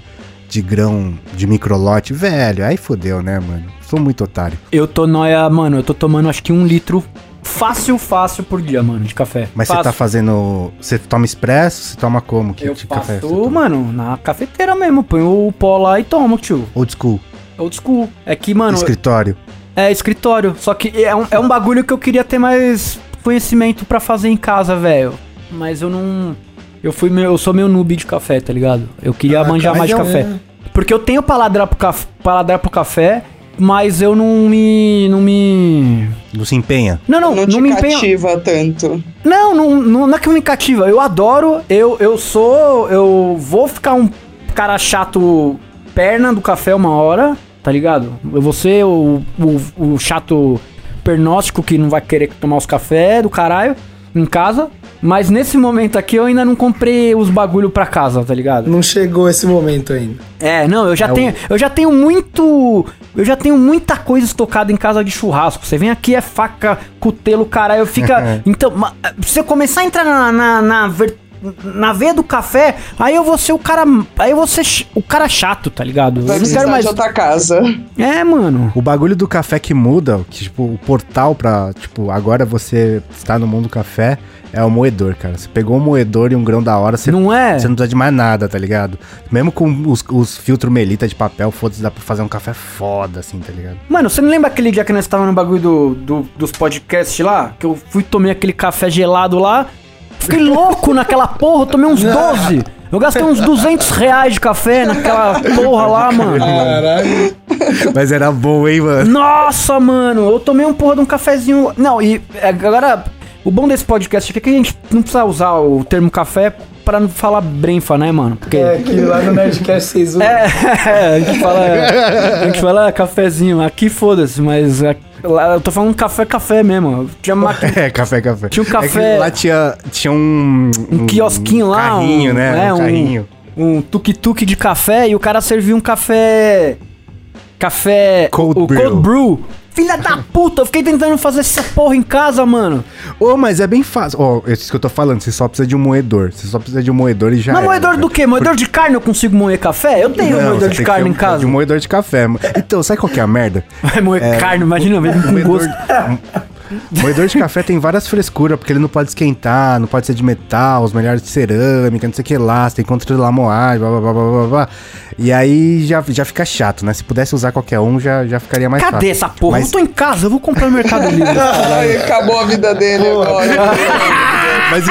de grão de microlote. Velho, aí fodeu, né, mano? Sou muito otário. Eu tô noia, mano, eu tô tomando acho que um litro fácil, fácil por dia, mano, de café. Mas você tá fazendo. Você toma expresso? Você toma como? Que Eu café? faço, toma? mano, na cafeteira mesmo. Põe o pó lá e tomo, tio. Old school. Old school. É que, mano, escritório. é escritório. Só que é um, é um bagulho que eu queria ter mais conhecimento pra fazer em casa, velho. Mas eu não. Eu fui meio, eu sou meio noob de café, tá ligado? Eu queria Ah, manjar mais de é café. Porque eu tenho paladar pro, caf, paladar pro café, mas eu não me. Não me. Não se empenha. Não, não, Não, não, te me empenho. cativa tanto. Não, não, não, não é que me cativa. Eu adoro, eu, eu sou. Eu vou ficar um cara chato perna do café uma hora, tá ligado? Eu vou ser o, o, o chato pernóstico que não vai querer tomar os cafés do caralho em casa. Mas nesse momento aqui eu ainda não comprei os bagulho pra casa, tá ligado? Não chegou esse momento ainda. É, não, eu já tenho, eu já tenho muito, eu já tenho muita coisa estocada em casa de churrasco. Você vem aqui é faca, cutelo, caralho, fica, então, ma- se eu começar a entrar na na, na, ver- na veia do café, aí eu vou ser o cara, aí eu vou ser ch- o cara chato, tá ligado? Vai eu não precisar quero mais. de outra casa. É, mano. O bagulho do café que muda, que tipo, o portal pra, tipo, agora você está no mundo do café, é o moedor, cara. Você pegou um moedor e um grão da hora, você Não é? Você não precisa de mais nada, tá ligado? Mesmo com os, os filtros melita de papel, foda-se, dá pra fazer um café foda, assim, tá ligado? Mano, você não lembra aquele dia que nós tava no bagulho do, do- dos podcasts lá? Que eu fui tomei aquele café gelado lá. Fiquei louco naquela porra, eu tomei uns 12. Eu gastei uns 200 reais de café naquela porra lá, mano. Caralho. Mas era bom, hein, mano? Nossa, mano, eu tomei um porra de um cafezinho. Não, e é, agora, o bom desse podcast aqui é que a gente não precisa usar o termo café pra não falar brenfa, né, mano? Porque. É, que lá no Nerdcast vocês usam. É, a gente fala. A gente fala cafezinho. Aqui foda-se, mas é, lá eu tô falando café, café mesmo. Tinha máquina. É, café, café. Tinha um É café- que lá tinha, tinha um... Um quiosquinho lá. carrinho, um, né? é, um carrinho. Um, um tuk-tuk de café e o cara serviu um café. Café. Cold o brew. Cold Brew. Filha da puta, eu fiquei tentando fazer essa porra em casa, mano. Ô, mas é bem fácil. Ó, é isso que eu tô falando, você só precisa de um moedor. Você só precisa de um moedor e já Mas moedor do quê? Moedor de carne eu consigo moer café? Eu tenho Não, moedor você de carne ter em um- casa. De um moedor de café. Então, sabe qual que é a merda? Vai moer carne, imagina, mesmo com Moedor, gosto. moedor de café tem várias frescuras, porque ele não pode esquentar, não pode ser de metal, os melhores de cerâmica, não sei o que lá, você tem que controlar a moagem, blá blá blá blá blá blá. E aí já, já fica chato, né? Se pudesse usar qualquer um, já, já ficaria mais Cadê fácil. essa porra? Mas- Eu tô em casa, eu vou comprar no Mercado Livre. Ai, acabou a vida dele agora. Mas,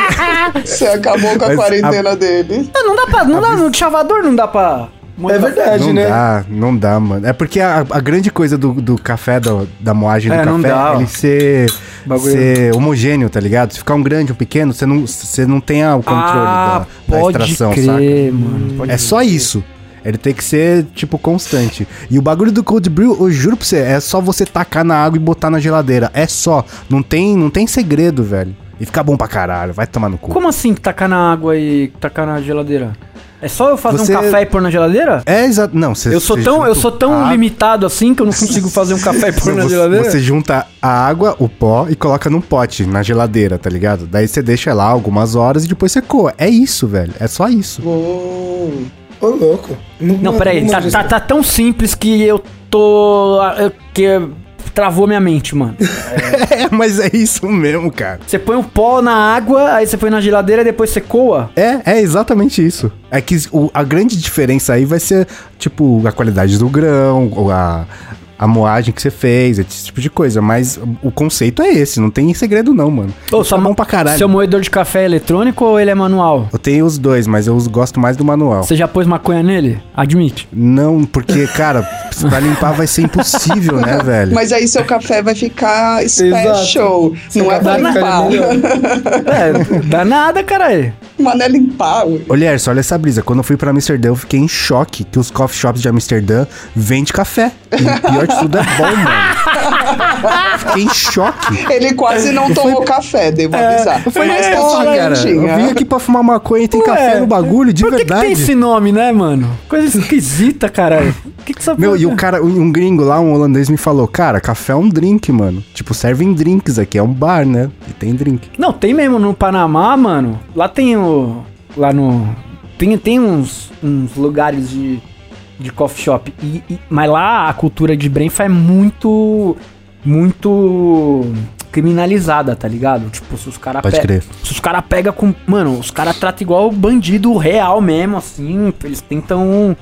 Você acabou com a Mas quarentena dele. Ah, não dá pra. Não dá, no chavador não dá pra. Moer É verdade, não né? dá, não dá, mano. É porque a, a grande coisa do, do café, do- da moagem do É, não café, dá, é ele ser, ser homogêneo, tá ligado? Se ficar um grande, um pequeno, você não, você não tem o controle Ah, da, da pode extração, crer, saca? mano. Pode É só isso. Ele tem que ser, tipo, constante. E o bagulho do cold brew, eu juro pra você, é só você tacar na água e botar na geladeira. É só. Não tem, não tem segredo, velho. E fica bom pra caralho. Vai tomar no cu. Como assim tacar na água e tacar na geladeira? É só eu fazer Você- um café e pôr na geladeira? É exato. Não, você Eu sou tão, eu sou tão a- limitado assim que eu não consigo fazer um café e pôr na Você, geladeira? você junta a água, o pó e coloca num pote na geladeira, tá ligado? Daí você deixa lá algumas horas e depois você coa. É isso, velho. É só isso. Ô, louco. Não, peraí, tá, tá, tá tão simples que eu tô. eu- que travou minha mente, mano. É, mas é isso mesmo, cara. Você põe o pó na água, aí você põe na geladeira e depois você coa. É, é exatamente isso. É que o- a grande diferença aí vai ser, tipo, a qualidade do grão, ou a, a moagem que você fez, esse tipo de coisa. Mas o conceito é esse, não tem segredo não, mano. Ô, Fica bom pra caralho. Seu moedor de café é eletrônico ou ele é manual? Eu tenho os dois, mas eu os gosto mais do manual. Você já pôs maconha nele? Admite. Não, porque, cara, pra limpar vai ser impossível, né, velho? Mas aí seu café vai ficar special. Seu Não é pra limpar. É, dá nada, caralho. Mas não é limpar. ué. Lierson, olha essa brisa. Quando eu fui pra Amsterdã, eu fiquei em choque que os coffee shops de Amsterdã vendem café. E o pior tudo é bom, mano. Fiquei em choque. Ele quase não tomou café, devo avisar. Eu falei, Mas tá cara, eu vim aqui pra fumar maconha e tem café no bagulho, de Por que, que verdade. tem esse nome, né, mano? Coisa esquisita, caralho. O que, que Meu, e o tem? cara, um um gringo lá, um holandês, me falou, cara, café é um drink, mano. Tipo, servem drinks aqui, é um bar, né? E tem drink. Não, tem mesmo no Panamá, mano. Lá tem o. Lá no. Tem, tem uns, uns lugares de, de coffee shop. E, e- mas lá a cultura de Brenfa é muito. Muito. criminalizada, tá ligado? Tipo, se os caras crer. Se os caras pegam com. Mano, os caras tratam igual bandido real mesmo, assim. Eles tentam.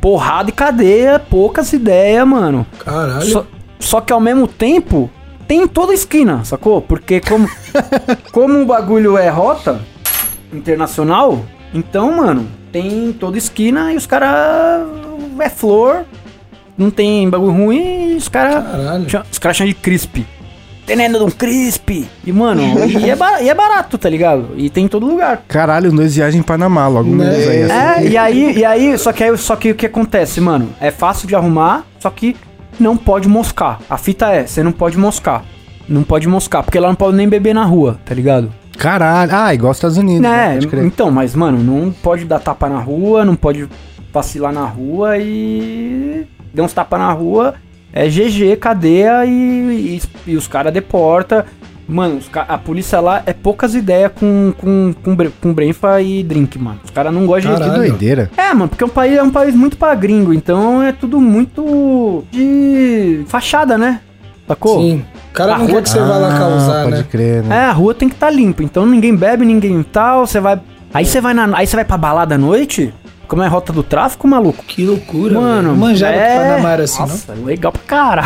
Porrada e cadeia, poucas ideias, mano. Caralho. Só, só que ao mesmo tempo, tem em toda esquina, sacou? Porque como, como o bagulho é rota internacional, então, mano, tem em toda esquina e os caras é flor, não tem bagulho ruim e os caras Caralho. os caras chamam de crisp. Tenendo de um crisp. E, mano, e é, ba- e é barato, tá ligado? E tem em todo lugar. Caralho, os dois viajam em Panamá, logo menos aí. assim. É, e aí, e aí, só que aí, só que o que acontece, mano? É fácil de arrumar, só que não pode moscar. A fita é, você não pode moscar. Não pode moscar, porque lá não pode nem beber na rua, tá ligado? Caralho. Ah, igual os Estados Unidos. Né? Pode crer. Então, mas, mano, não pode dar tapa na rua, não pode vacilar na rua e. Deu uns tapa na rua, é GG, cadeia e, e, e os caras deporta. Mano, os ca- a polícia lá é poucas ideias com, com, com, bre- com brenfa e drink, mano. Os caras não gostam de. Que Caralho. doideira. É, mano, porque é um país, é um país muito pra gringo, então é tudo muito de fachada, né? Sacou? Sim. O cara A não rua- quer que você vá lá causar, Ah, pode né? crer, né? É, a rua tem que estar limpa, então ninguém bebe, ninguém tal, você vai. Aí você vai na. Aí você vai pra balada à noite? Como é a rota do tráfico, maluco? Que loucura, Mano. Manjava é... que Panamá era assim, Nossa, legal pra cara.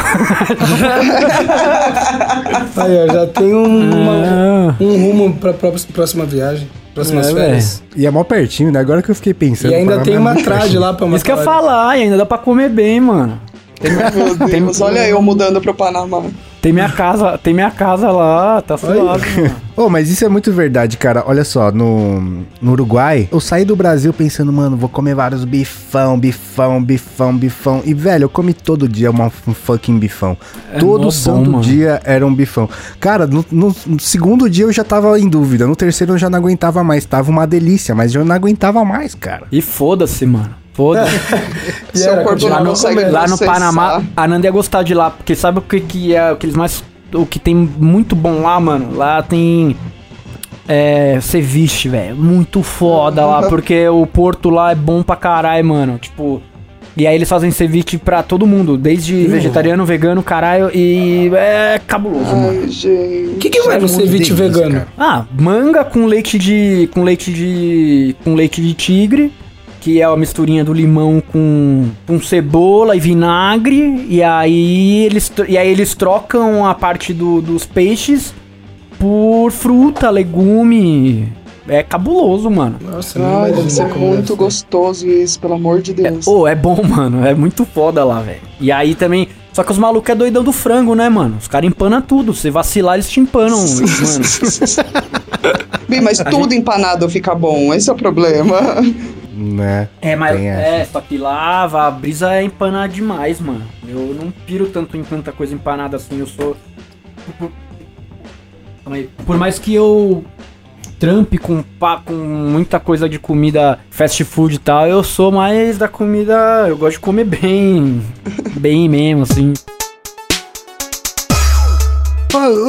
não? Aí, ó, já tem um, uma- um rumo pra pró- próxima viagem. Próximas É, férias. E é mó pertinho, né? Agora que eu fiquei pensando. E ainda tem é uma trade pertinho. lá pra uma Isso que eu ia falar, e ainda dá pra comer bem, mano. Meu Deus, olha eu mudando pro Panamá. Tem minha casa, tem minha casa lá, tá suave, mano. Ô, mas isso é muito verdade, cara. Olha só, no, no Uruguai, eu saí do Brasil pensando, mano, vou comer vários bifão, bifão, bifão, bifão. E, velho, eu comi todo dia uma, um fucking bifão. É todo bom, santo mano. dia era um bifão. Cara, no, no- no segundo dia eu já tava em dúvida. No terceiro eu já não aguentava mais. Tava uma delícia, mas eu não aguentava mais, cara. E foda-se, mano. Foda-se. E Seu era, corpo não no. Lá no. Panamá, a Nanda ia gostar de lá, porque sabe o que, que é o que eles mais. O que tem muito bom lá, mano? Lá tem. É. Ceviche, velho. Muito foda lá, porque o porto lá é bom pra caralho, mano. Tipo. E aí eles fazem ceviche pra todo mundo, desde vegetariano, vegano, caralho, e é cabuloso, mano. Ai, gente. O que, que vai no ceviche vegano? Ah, manga com leite de. com leite de. com leite de tigre, que é a misturinha do limão com, com cebola e vinagre. E aí eles, e aí eles trocam a parte do- dos peixes por fruta, legume. É cabuloso, mano. Nossa, Ai, deve ser como muito gostoso isso, pelo amor de Deus. Ô, é bom, mano. É muito foda lá, velho. E aí também. Só que os malucos é doidão do frango, né, mano? Os caras empanam tudo. Se vacilar, eles te empanam, mano. Bi, mas tudo empanado fica bom, esse é o problema. Né? É, mas é, lá a brisa é empanar demais, mano. Eu não piro tanto em tanta coisa empanada assim, eu sou. Por, mais que eu trampe com, com muita coisa de comida fast food e tal, eu sou mais da comida. Eu gosto de comer bem. bem mesmo, assim.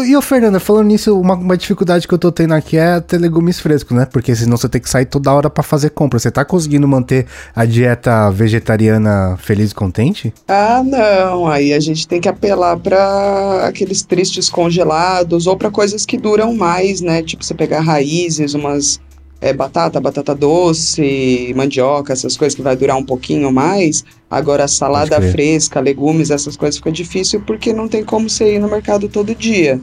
E ô, Fernanda, falando nisso, uma, uma dificuldade que eu tô tendo aqui é ter legumes frescos, né? Porque senão você tem que sair toda hora pra fazer compra. Você tá conseguindo manter a dieta vegetariana feliz e contente? Ah, não. Aí a gente tem que apelar pra aqueles tristes congelados ou pra coisas que duram mais, né? Tipo, você pegar raízes, umas é, batata, batata doce, mandioca, essas coisas que vai durar um pouquinho mais. Agora, salada fresca, legumes, essas coisas fica difícil porque não tem como você ir no mercado todo dia.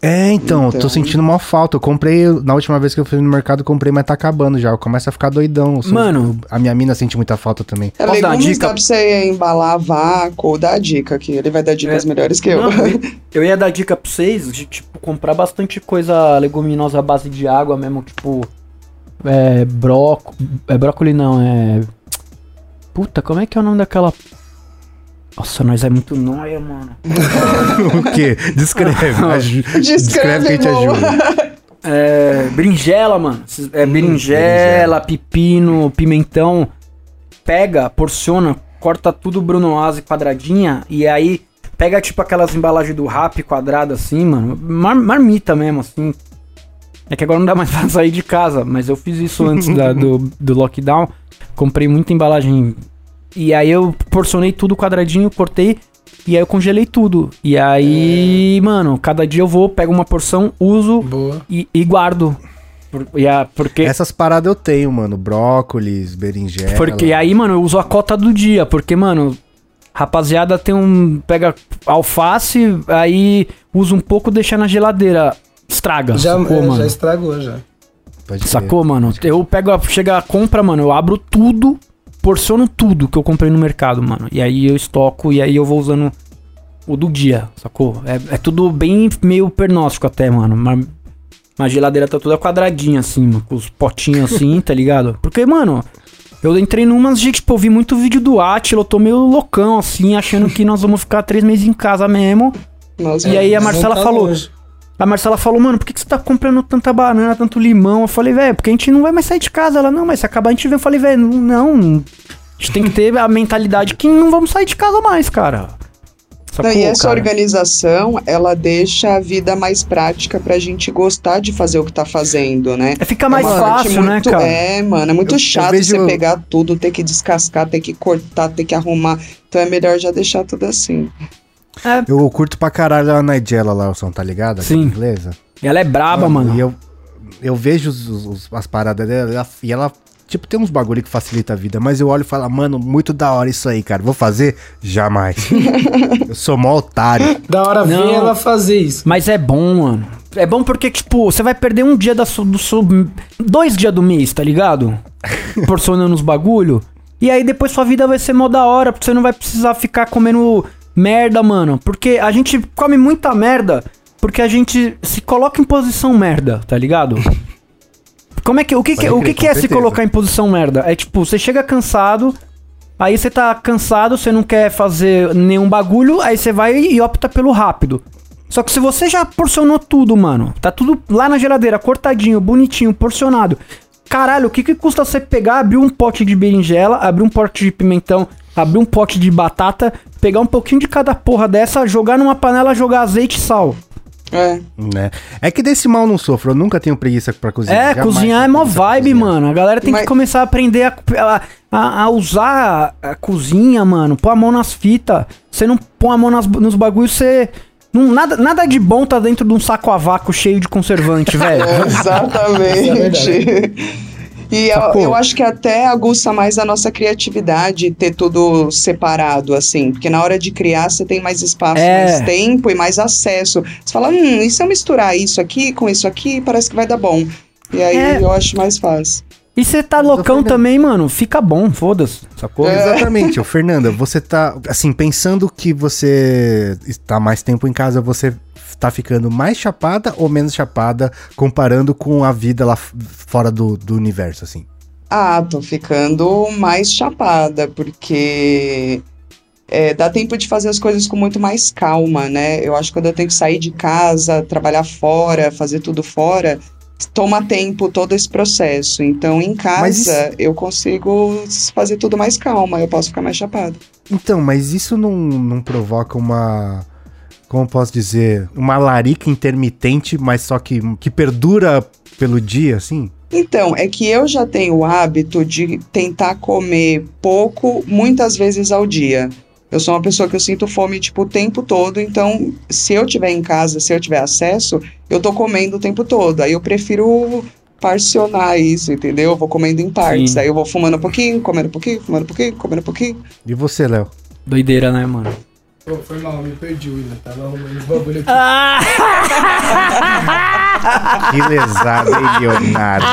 É, então, eu tô Então. sentindo mal falta. Eu comprei, na última vez que eu fui no mercado, comprei, mas tá acabando já. Eu começo a ficar doidão. Sou- Mano. A minha mina sente muita falta também. É, Posso dar uma legumes dica? dá pra você embalar a vácuo, dá a dica que ele vai dar dicas É. melhores que eu. Não, eu- eu ia dar dica pra vocês de, tipo, comprar bastante coisa leguminosa à base de água mesmo, tipo. É. Bróco. É brócoli não, é. Puta, como é que é o nome daquela. Nossa, nós é muito nóia, mano. o quê? Descreve. aju- Descreve, que a gente ajuda. É. Berinjela, mano. É berinjela, pepino, pimentão. Pega, porciona, corta tudo brunoise quadradinha e aí pega tipo aquelas embalagens do rap quadrada assim, mano. Mar- marmita mesmo, assim. É que agora não dá mais pra sair de casa, mas eu fiz isso antes da- do, do lockdown. Comprei muita embalagem. E aí eu porcionei tudo quadradinho, cortei. E aí eu congelei tudo. E aí, mano, cada dia eu vou, pego uma porção, uso Boa. e, e guardo. Por- e a- porque, Essas paradas eu tenho, mano. Brócolis, berinjela. porque aí, mano, eu uso a cota do dia. Porque, mano, rapaziada tem um. Pega alface, aí usa um pouco, deixa na geladeira. Estraga. Já, sacou, é, mano? já estragou, já. Pode. Sacou, mano? Eu pego, a, chega a compra, mano, eu abro tudo, porciono tudo que eu comprei no mercado, mano. E aí eu estoco e aí eu vou usando o do dia, sacou? É, é tudo bem meio pernóstico até, mano. Mas a geladeira tá toda quadradinha assim, mano, com os potinhos assim, tá ligado? Porque, mano, eu entrei numas de, tipo, eu vi muito vídeo do Atila, eu tô meio loucão assim, achando que nós vamos ficar três meses em casa mesmo. Nossa, E aí a Marcela tá falou, longe. A Marcela falou, mano, por que, que você tá comprando tanta banana, tanto limão? Eu falei, velho, porque a gente não vai mais sair de casa. Ela, não, mas se acabar a gente vê. Eu falei, velho, não. A gente tem que ter a mentalidade que não vamos sair de casa mais, cara. E essa cara? organização, ela deixa a vida mais prática pra gente gostar de fazer o que tá fazendo, né? É, Fica mais É fácil, né, muito- cara? É, mano, é muito Eu- eu chato vejo- você pegar tudo, ter que descascar, ter que cortar, ter que arrumar. Então é melhor já deixar tudo assim. Eu curto pra caralho a Nigella lá, o som, tá ligado? Sim. inglesa. Ela é braba, mano. E eu, eu vejo os- os- as paradas dela ela- e ela, tipo, tem uns bagulho que facilita a vida, mas eu olho e falo, mano, muito da hora isso aí, cara. Vou fazer? Jamais. eu sou mó otário. Da hora ver Não. ela fazer isso. Mas é bom, mano. É bom porque, tipo, você vai perder um dia da su- do seu. Dois dias do mês, tá ligado? Porcionando os bagulho. E aí depois sua vida vai ser mó da hora, porque você não vai precisar ficar comendo merda, mano. Porque a gente come muita merda porque a gente se coloca em posição merda, tá ligado? Como é que. O que, que- o que, que é se colocar em posição merda? É tipo, você chega cansado. Aí você tá cansado, você não quer fazer nenhum bagulho, aí você vai e opta pelo rápido. Só que se você já porcionou tudo, mano, tá tudo lá na geladeira, cortadinho, bonitinho, porcionado. Caralho, o que que custa você pegar, abrir um pote de berinjela, abrir um pote de pimentão, abrir um pote de batata, pegar um pouquinho de cada porra dessa, jogar numa panela, jogar azeite e sal. É. Né? É que desse mal não sofro, eu nunca tenho preguiça pra cozinhar. É, jamais cozinhar é mó vibe, mano. A galera tem Mas- que começar a aprender a, a, a- a usar a, cozinha, mano. Pôr a mão nas fitas. Você não põe a mão nas, nos bagulhos, você. Não, nada, nada de bom tá dentro de um saco a vácuo cheio de conservante, velho. É, Exatamente. E eu, eu acho que até aguça mais a nossa criatividade ter tudo separado, assim. Porque na hora de criar, você tem mais espaço, É. mais tempo e mais acesso. Você fala, hum, e se eu misturar isso aqui com isso aqui, parece que vai dar bom. E aí É. eu acho mais fácil. E você tá loucão também, mano. Fica bom, foda-se. Sacou? É. Exatamente, ô Fernanda, você tá, assim, pensando que você está mais tempo em casa, você tá ficando mais chapada ou menos chapada comparando com a vida lá fora do, do universo, assim? Ah, tô ficando mais chapada, porque é, dá tempo de fazer as coisas com muito mais calma, né? Eu acho que quando eu tenho que sair de casa, trabalhar fora, fazer tudo fora, toma tempo todo esse processo. Então, em casa, isso- eu consigo fazer tudo mais calma, eu posso ficar mais chapada. Então, mas isso não, não provoca uma. Como posso dizer? Uma larica intermitente, mas só que, que perdura pelo dia, assim? Então, é que eu já tenho o hábito de tentar comer pouco, muitas vezes ao dia. Eu sou uma pessoa que eu sinto fome, tipo, o tempo todo, então, se eu tiver em casa, se eu tiver acesso, eu tô comendo o tempo todo. Aí eu prefiro parcionar isso, entendeu? Eu vou comendo em partes. Sim. Aí eu vou fumando um pouquinho, comendo um pouquinho, fumando um pouquinho, comendo um pouquinho. E você, Léo? Doideira, né, mano? Pô, foi mal, me perdi, William. Tava arrumando os bagulho aqui. Que lesado, hein, Leonardo?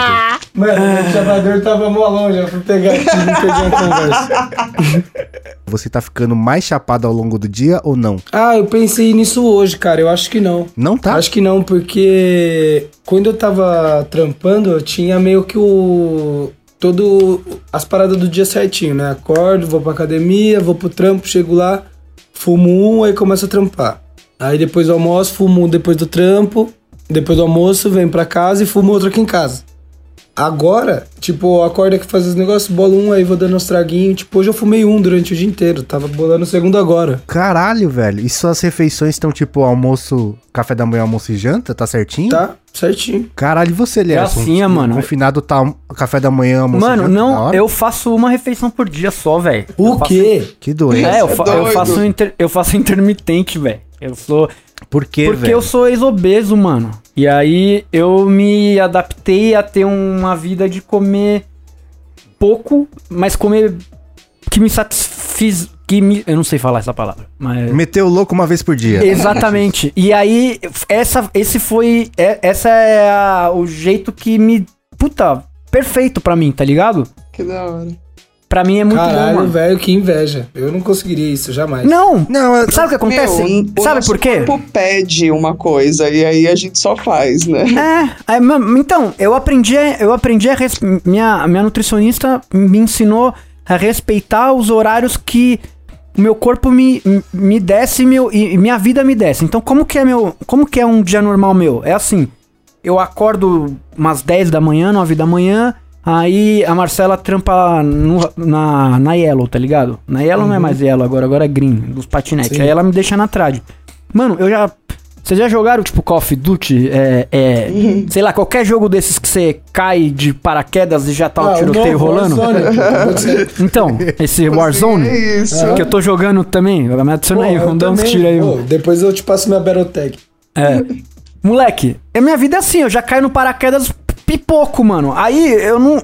Mano, o chavador tava mó longe, eu fui pegar aqui e na conversa. Você tá ficando mais chapado ao longo do dia ou não? Ah, eu pensei nisso hoje, cara. Eu acho que não. Não tá? Acho que não, porque quando eu tava trampando, eu tinha meio que o. Todo. As paradas do dia certinho, né? Acordo, vou pra academia, vou pro trampo, chego lá, fumo um, aí começo a trampar. Aí depois do almoço, fumo um depois do trampo. Depois do almoço, venho pra casa e fumo outro aqui em casa. Agora, tipo, eu acordo aqui fazer os negócios, bolo um, aí vou dando uns traguinhos. Tipo, hoje eu fumei um durante o dia inteiro. Tava bolando o segundo agora. Caralho, velho. E suas refeições estão tipo almoço, café da manhã, almoço e janta? Tá certinho? Tá? Certinho. Caralho, e você, Léo? assim, Um- mano. Confinado tá um- café da manhã, almoço e Mano, janta? Da não, eu faço uma refeição por dia só, velho. O Eu faço- quê? Que doente. É, eu, é fa- eu doido. faço inter- eu faço intermitente, velho. Eu sou. Por quê, Porque velho? eu sou ex-obeso, mano. E aí eu me adaptei a ter uma vida de comer pouco, mas comer que me satisfiz. Que me, eu não sei falar essa palavra, mas. Meteu o louco uma vez por dia. Exatamente. E aí, essa, esse foi. é- essa é a- o jeito que me. Puta, perfeito pra mim, tá ligado? Que da hora. Pra mim é muito bom, Caralho, velho, que inveja. Eu não conseguiria isso, jamais. Não! Não, eu- Sabe o que acontece? Meu, o Sabe nosso por quê? corpo pede uma coisa e aí a gente só faz, né? É, é, então, eu aprendi, eu aprendi a res- minha minha nutricionista me ensinou a respeitar os horários que o meu corpo me, me desce meu, e e minha vida me desce. Então, como que é meu. Como que é um dia normal meu? É assim. Eu acordo umas 10 da manhã, 9 da manhã. Aí a Marcela trampa no- na, na Yellow, tá ligado? Na Yellow não é mais Yellow agora, agora é Green, dos patinetes. Sim. Aí ela me deixa na trade. Mano, eu já. Vocês já jogaram, tipo, Call of Duty? É, é, sei lá, qualquer jogo desses que você cai de paraquedas e já tá o Ah, tiroteio novo rolando? Então, esse Warzone, É isso. que eu tô jogando também, me adiciona aí, Pô, vamos dar uns tiros aí. pô, depois eu te passo minha Battletech. É. Moleque, a minha vida é assim, eu já caio no paraquedas pipoco, mano. Aí eu não.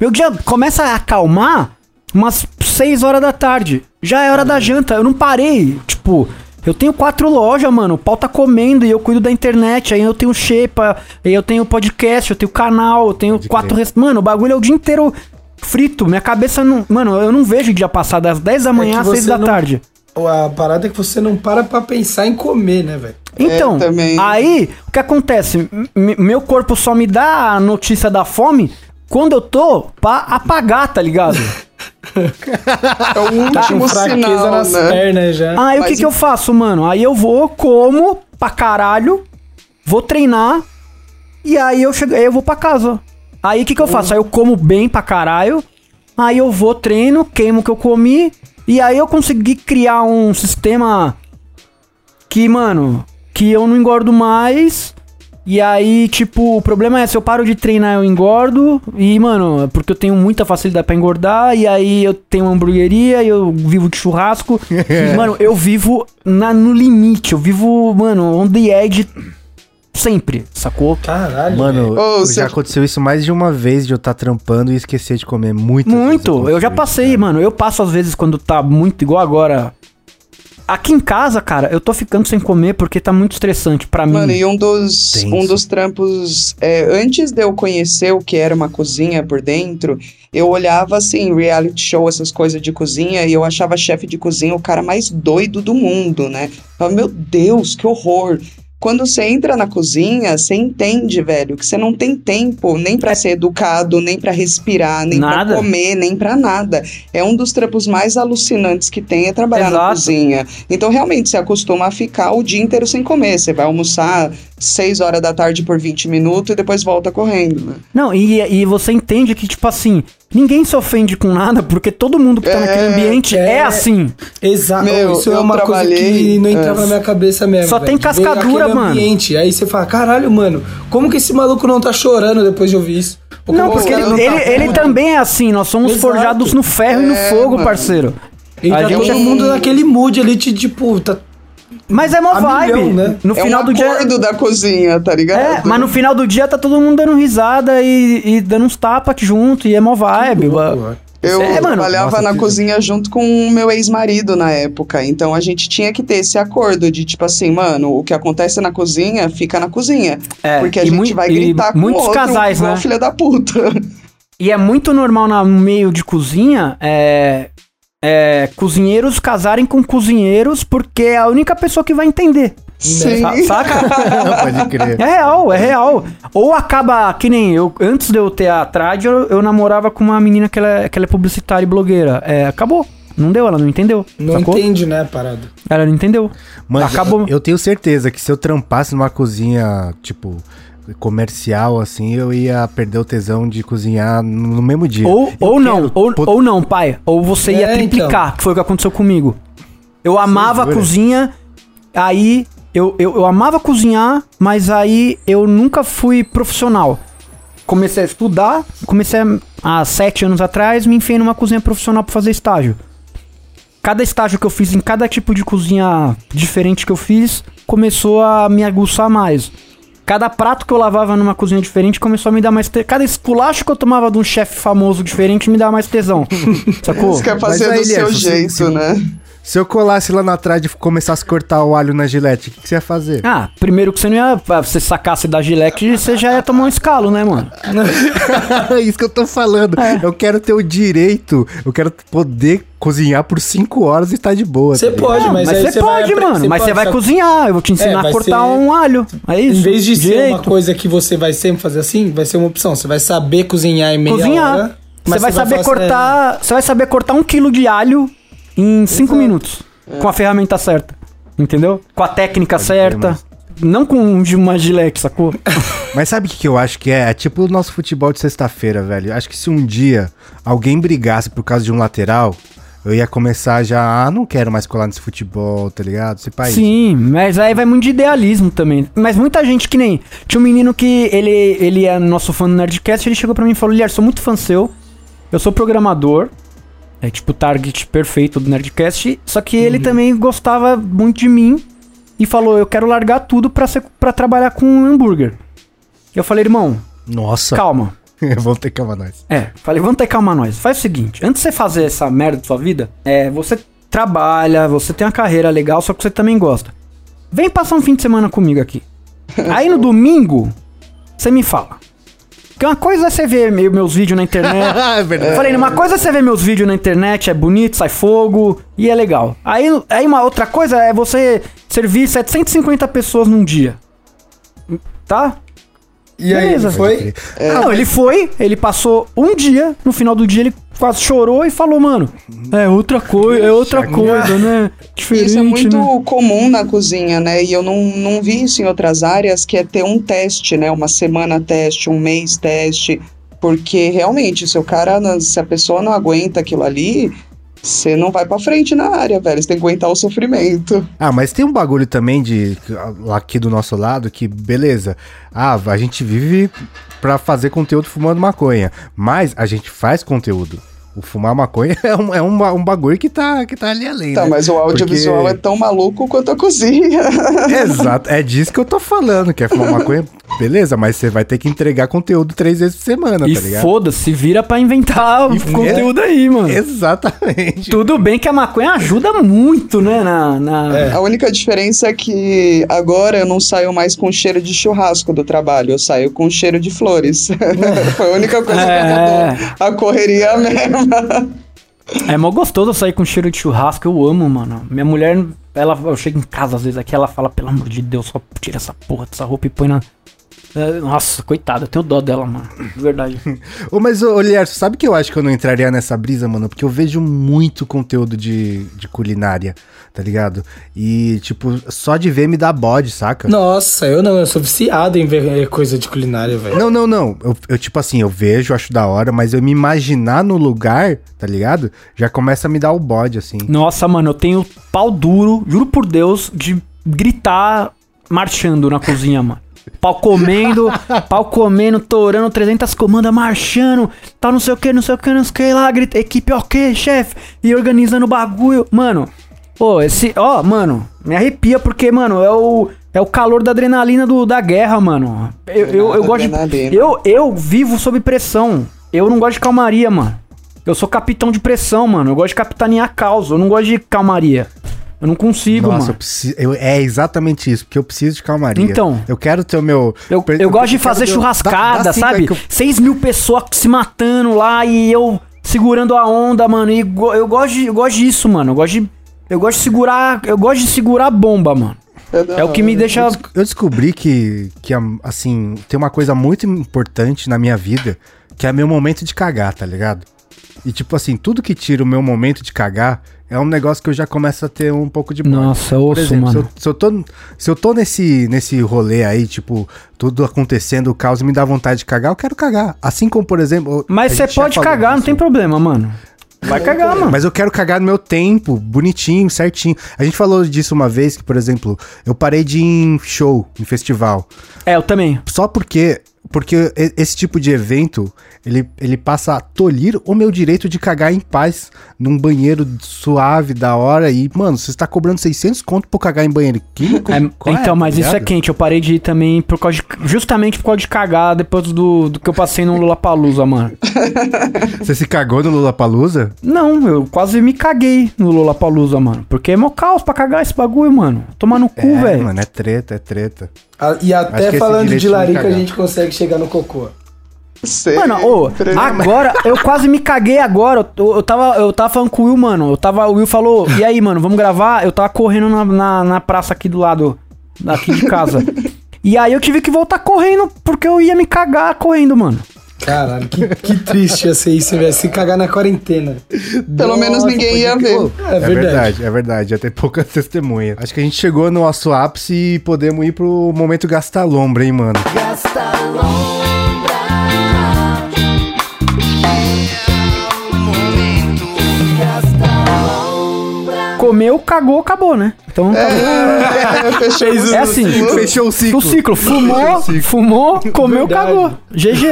Meu dia começa a acalmar umas 6 horas da tarde. Já é hora da janta, eu não parei. Tipo, eu tenho quatro lojas, mano. O pau tá comendo e eu cuido da internet. Aí eu tenho Shepa, aí eu tenho podcast, eu tenho canal, eu tenho quatro. crer. Rest... Mano, o bagulho é o dia inteiro frito. Minha cabeça não. Mano, eu não vejo o dia passar das 10 da manhã que às 6 você da não- tarde. A parada é que você não para pra pensar em comer, né, velho? Então, também. aí, o que acontece? M- meu corpo só me dá a notícia da fome quando eu tô pra apagar, tá ligado? É o Tá último fraqueza sinal, nas né? pernas já. Aí o que Mas que eu faço, mano? Aí eu vou, como pra caralho, vou treinar e aí eu chego, aí eu vou pra casa. Aí o que que eu faço? Aí eu como bem pra caralho, aí eu vou, treino, queimo o que eu comi e aí eu consegui criar um sistema que, mano, que eu não engordo mais. E aí, tipo, o problema é se eu paro de treinar, eu engordo. E, mano, porque eu tenho muita facilidade pra engordar. E aí eu tenho uma hamburgueria, e eu vivo de churrasco. E, mano, eu vivo na, no limite. Eu vivo, mano, on the edge sempre, sacou? Caralho. Mano, Ô, já você- aconteceu isso mais de uma vez de eu estar trampando e esquecer de comer muito. Muito. Eu já passei, mano. Eu passo às vezes quando tá muito igual agora. Aqui em casa, cara, eu tô ficando sem comer porque tá muito estressante pra mim. Mano, e um dos, Tenso. um dos trampos, é, antes de eu conhecer o que era uma cozinha por dentro, eu olhava assim, reality show, essas coisas de cozinha, e eu achava chefe de cozinha o cara mais doido do mundo, né? Eu falava, meu Deus, que horror! Quando você entra na cozinha, você entende, velho, que você não tem tempo nem pra ser educado, nem pra respirar, nem pra comer, nem pra nada. É um dos trampos mais alucinantes que tem é trabalhar na Exato. cozinha. Então, realmente, você acostuma a ficar o dia inteiro sem comer. Você vai almoçar 6 horas da tarde por 20 minutos e depois volta correndo, né? Não, e, e você entende que, tipo assim, ninguém se ofende com nada, porque todo mundo que tá É, naquele ambiente é, é. assim. Exato. Meu, Isso é uma coisa que não entrava é. na minha cabeça mesmo. Só velho, tem cascadura, mano. Ambiente. Aí você fala, caralho, mano, como que esse maluco não tá chorando depois de ouvir isso? Ou Não, porque ele, não ele, tá ele também é assim, nós somos Exato. forjados no ferro e no É, fogo, mano. parceiro. E A tá gente todo é- mundo naquele mood ali de tipo, tá Mas é mó A vibe. milhão, né? No é final um do dia. acordo da cozinha, tá ligado? É, mas no final do dia tá todo mundo dando risada e, e dando uns tapas junto, e é mó vibe. louco, Eu É, mano. trabalhava Nossa, na que- cozinha junto com o meu ex-marido na época. Então a gente tinha que ter esse acordo de tipo assim, mano, o que acontece na cozinha fica na cozinha. É, porque a gente mui- vai gritar com muitos o outro casais, né? filha da puta. E é muito normal na- no meio de cozinha é, é, cozinheiros casarem com cozinheiros porque é a única pessoa que vai entender. Sim. Sa- Saca? Pode crer. É real, é real. Ou acaba, que nem eu, antes de eu ter a trad, eu, eu namorava com uma menina que ela, que ela é publicitária e blogueira. É, acabou. Não deu, ela não entendeu. Não sacou? entende, né, a parada. Ela não entendeu. Mano, acabou. eu tenho certeza que se eu trampasse numa cozinha, tipo, comercial, assim, eu ia perder o tesão de cozinhar no mesmo dia. Ou, Eu ou não, ou, pot- ou não, pai. Ou você ia É, triplicar, que foi o que aconteceu comigo. Eu amava a cozinha, aí eu, eu, eu amava cozinhar, mas aí eu nunca fui profissional. Comecei a estudar, comecei a, há sete anos atrás, me enfiei numa cozinha profissional pra fazer estágio. Cada estágio que eu fiz em cada tipo de cozinha diferente que eu fiz, começou a me aguçar mais. Cada prato que eu lavava numa cozinha diferente começou a me dar mais tesão. Cada esculacho que eu tomava de um chefe famoso diferente me dava mais tesão. Sacou? Você quer fazer Mas do aí, seu se- jeito, se- né? Se eu colasse lá na trás e começasse a cortar o alho na gilete, o que, que você ia fazer? Ah, primeiro que você não ia. Você sacasse da gilete, você já ia tomar um escalo, né, mano? É isso que eu tô falando. Eu quero ter o direito, eu quero poder cozinhar por 5 horas e estar de boa. Você tá pode, mas, Mas, aí você vai pode, apre- mano. Mas você vai só- cozinhar. Eu vou te ensinar É, a vai cortar ser- um alho. É isso. Em vez de ser uma coisa que você vai sempre fazer assim, vai ser uma opção. Você vai saber cozinhar em meia Cozinhar. hora. Você vai saber fazer- cortar. Você vai saber cortar um quilo de alho em 5 minutos. Com a ferramenta certa. Entendeu? Com a técnica certa. mas- Não com de uma gilete, sacou? Mas sabe o que, que eu acho que é? É tipo o nosso futebol de sexta-feira, velho. Acho que se um dia alguém brigasse por causa de um lateral, eu ia começar já, ah, não quero mais colar nesse futebol, tá ligado? Esse país. Sim, mas aí vai muito de idealismo também. Mas muita gente que nem. Tinha um menino que ele, ele é nosso fã do Nerdcast, ele chegou pra mim e falou: Lier, sou muito fã seu. Eu sou programador. É tipo o target perfeito do Nerdcast. Só que ele também gostava muito de mim. E falou: Eu quero largar tudo pra, ser, pra trabalhar com hambúrguer. Eu falei, irmão, Nossa. calma. Vamos ter calma nós. É, falei, vamos ter calma nós. Faz o seguinte, antes de você fazer essa merda de sua vida, é, você trabalha, você tem uma carreira legal, só que você também gosta. Vem passar um fim de semana comigo aqui. Aí no domingo, você me fala. Porque uma coisa é você ver meu- meus vídeos na internet. é verdade. Falei, uma coisa é você ver meus vídeos na internet, é bonito, sai fogo e é legal. Aí, aí uma outra coisa é você servir 750 pessoas num dia. Tá? E aí, Beleza. ele foi? Não, ele foi, ele passou um dia, no final do dia ele quase chorou e falou, mano, é outra coisa, é outra coisa, né? Diferente, Isso é muito né? comum na cozinha, né? E eu não, não vi isso em outras áreas, que é ter um teste, né? Uma semana teste, um mês teste. Porque realmente, se o cara, se a pessoa não aguenta aquilo ali, você não vai pra frente na área, velho. Você tem que aguentar o sofrimento. Ah, mas tem um bagulho também de aqui do nosso lado que, beleza. Ah, a gente vive pra fazer conteúdo fumando maconha. Mas a gente faz conteúdo. O fumar maconha é um, é um, um bagulho que tá, que tá ali além. Tá, né? mas o audiovisual Porque- é tão maluco quanto a cozinha. Exato, é disso que eu tô falando. Quer fumar maconha? Beleza, mas você vai ter que entregar conteúdo três vezes por semana, E tá ligado? foda-se, vira pra inventar o E conteúdo aí, mano. Exatamente. Tudo bem que a maconha ajuda muito, né? Na, na... É. A única diferença é que agora eu não saio mais com cheiro de churrasco do trabalho, eu saio com cheiro de flores. Foi a única coisa que É. mudou. A correria é a mesma. É mó gostoso sair com cheiro de churrasco, eu amo, mano. Minha mulher, ela, eu chego em casa às vezes aqui, ela fala, pelo amor de Deus, só tira essa porra dessa roupa e põe na. É, Nossa, coitada, eu tenho dó dela, mano. De verdade. Ô, mas, ô, Lierso, sabe que eu acho que eu não entraria nessa brisa, mano? Porque eu vejo muito conteúdo de, de culinária, tá ligado? E, tipo, só de ver me dá bode, saca? Nossa, eu não, eu sou viciado em ver eh, coisa de culinária, velho. Não, não, não. Eu, eu, tipo assim, eu vejo, acho da hora, mas eu me imaginar no lugar, tá ligado? Já começa a me dar o bode, assim. Nossa, mano, eu tenho pau duro, juro por Deus, de gritar marchando na cozinha, mano. Pau comendo, pau comendo, torando 300 comandas, marchando, tal, não sei o que, não sei o que, não sei o que lá, grita, equipe ok, chefe, e organizando o bagulho. Mano, pô, esse, ó, mano, me arrepia porque, mano, é o, é o calor da adrenalina do, da guerra, mano. Eu, eu, eu gosto de, eu, eu vivo sob pressão, eu não gosto de calmaria, mano. Eu sou capitão de pressão, mano. Eu gosto de capitanear causa. Eu não gosto de calmaria. Eu não consigo, Nossa, eu mano. preciso, eu- é exatamente isso, porque eu preciso de calmaria. Então. Eu quero ter o meu. Eu, per- eu gosto de fazer churrascada, dá- dá sabe? que eu- 6 mil pessoas se matando lá e eu segurando a onda, mano. E go- eu gosto, de, eu gosto disso, mano. Eu gosto de. Eu gosto de segurar. Eu gosto de segurar a bomba, mano. É o que me deixa. Eu, des- eu descobri que, que, assim, tem uma coisa muito importante na minha vida, que é meu momento de cagar, tá ligado? E, tipo assim, tudo que tira o meu momento de cagar é um negócio que eu já começo a ter um pouco de. Nossa, osso, exemplo, se eu, mano. se eu tô, se eu tô nesse, nesse rolê aí, tipo, tudo acontecendo, o caos me dá vontade de cagar, eu quero cagar. Assim como, por exemplo... Mas você pode cagar, não tem problema, mano. Vai cagar, mano. Mas eu quero cagar no meu tempo, bonitinho, certinho. A gente falou disso uma vez, que, por exemplo, eu parei de ir em show, em festival. É, eu também. Só porque. Porque esse tipo de evento, ele, ele passa a tolir o meu direito de cagar em paz num banheiro suave, da hora. E, mano, você está cobrando 600 conto por cagar em banheiro químico? É, é, então, tá mas isso é quente. Eu parei de ir também por causa de, justamente por causa de cagar depois do, do que eu passei no Lollapalooza, mano. Você se cagou no Lollapalooza? Não, eu quase me caguei no Lollapalooza, mano. Porque é mó caos pra cagar esse bagulho, mano. Tomar no cu, é, velho. mano, é treta, é treta. Ah, E até falando de larica, a gente consegue chegar no cocô. Mano, ô, agora, eu quase me caguei agora. Eu, eu, tava, eu tava falando com o Will, mano. Eu tava, o Will falou, e aí, mano, vamos gravar? Eu tava correndo na, na, na praça aqui do lado, aqui de casa. e aí eu tive que voltar correndo, porque eu ia me cagar correndo, mano. Caralho, que, que triste ia ser isso, velho. Se cagar na quarentena. Pelo menos ninguém ia crer. ver. É É verdade. verdade, é verdade. Ia ter pouca testemunha. Acho que a gente chegou no nosso ápice e podemos ir pro momento gastar lombra, hein, mano. Comeu, cagou, acabou, né? Então tá É, fechou Fez o É assim. ciclo. Fechou o ciclo. O ciclo, fumou, fumou, comeu, Verdade. cagou. GG.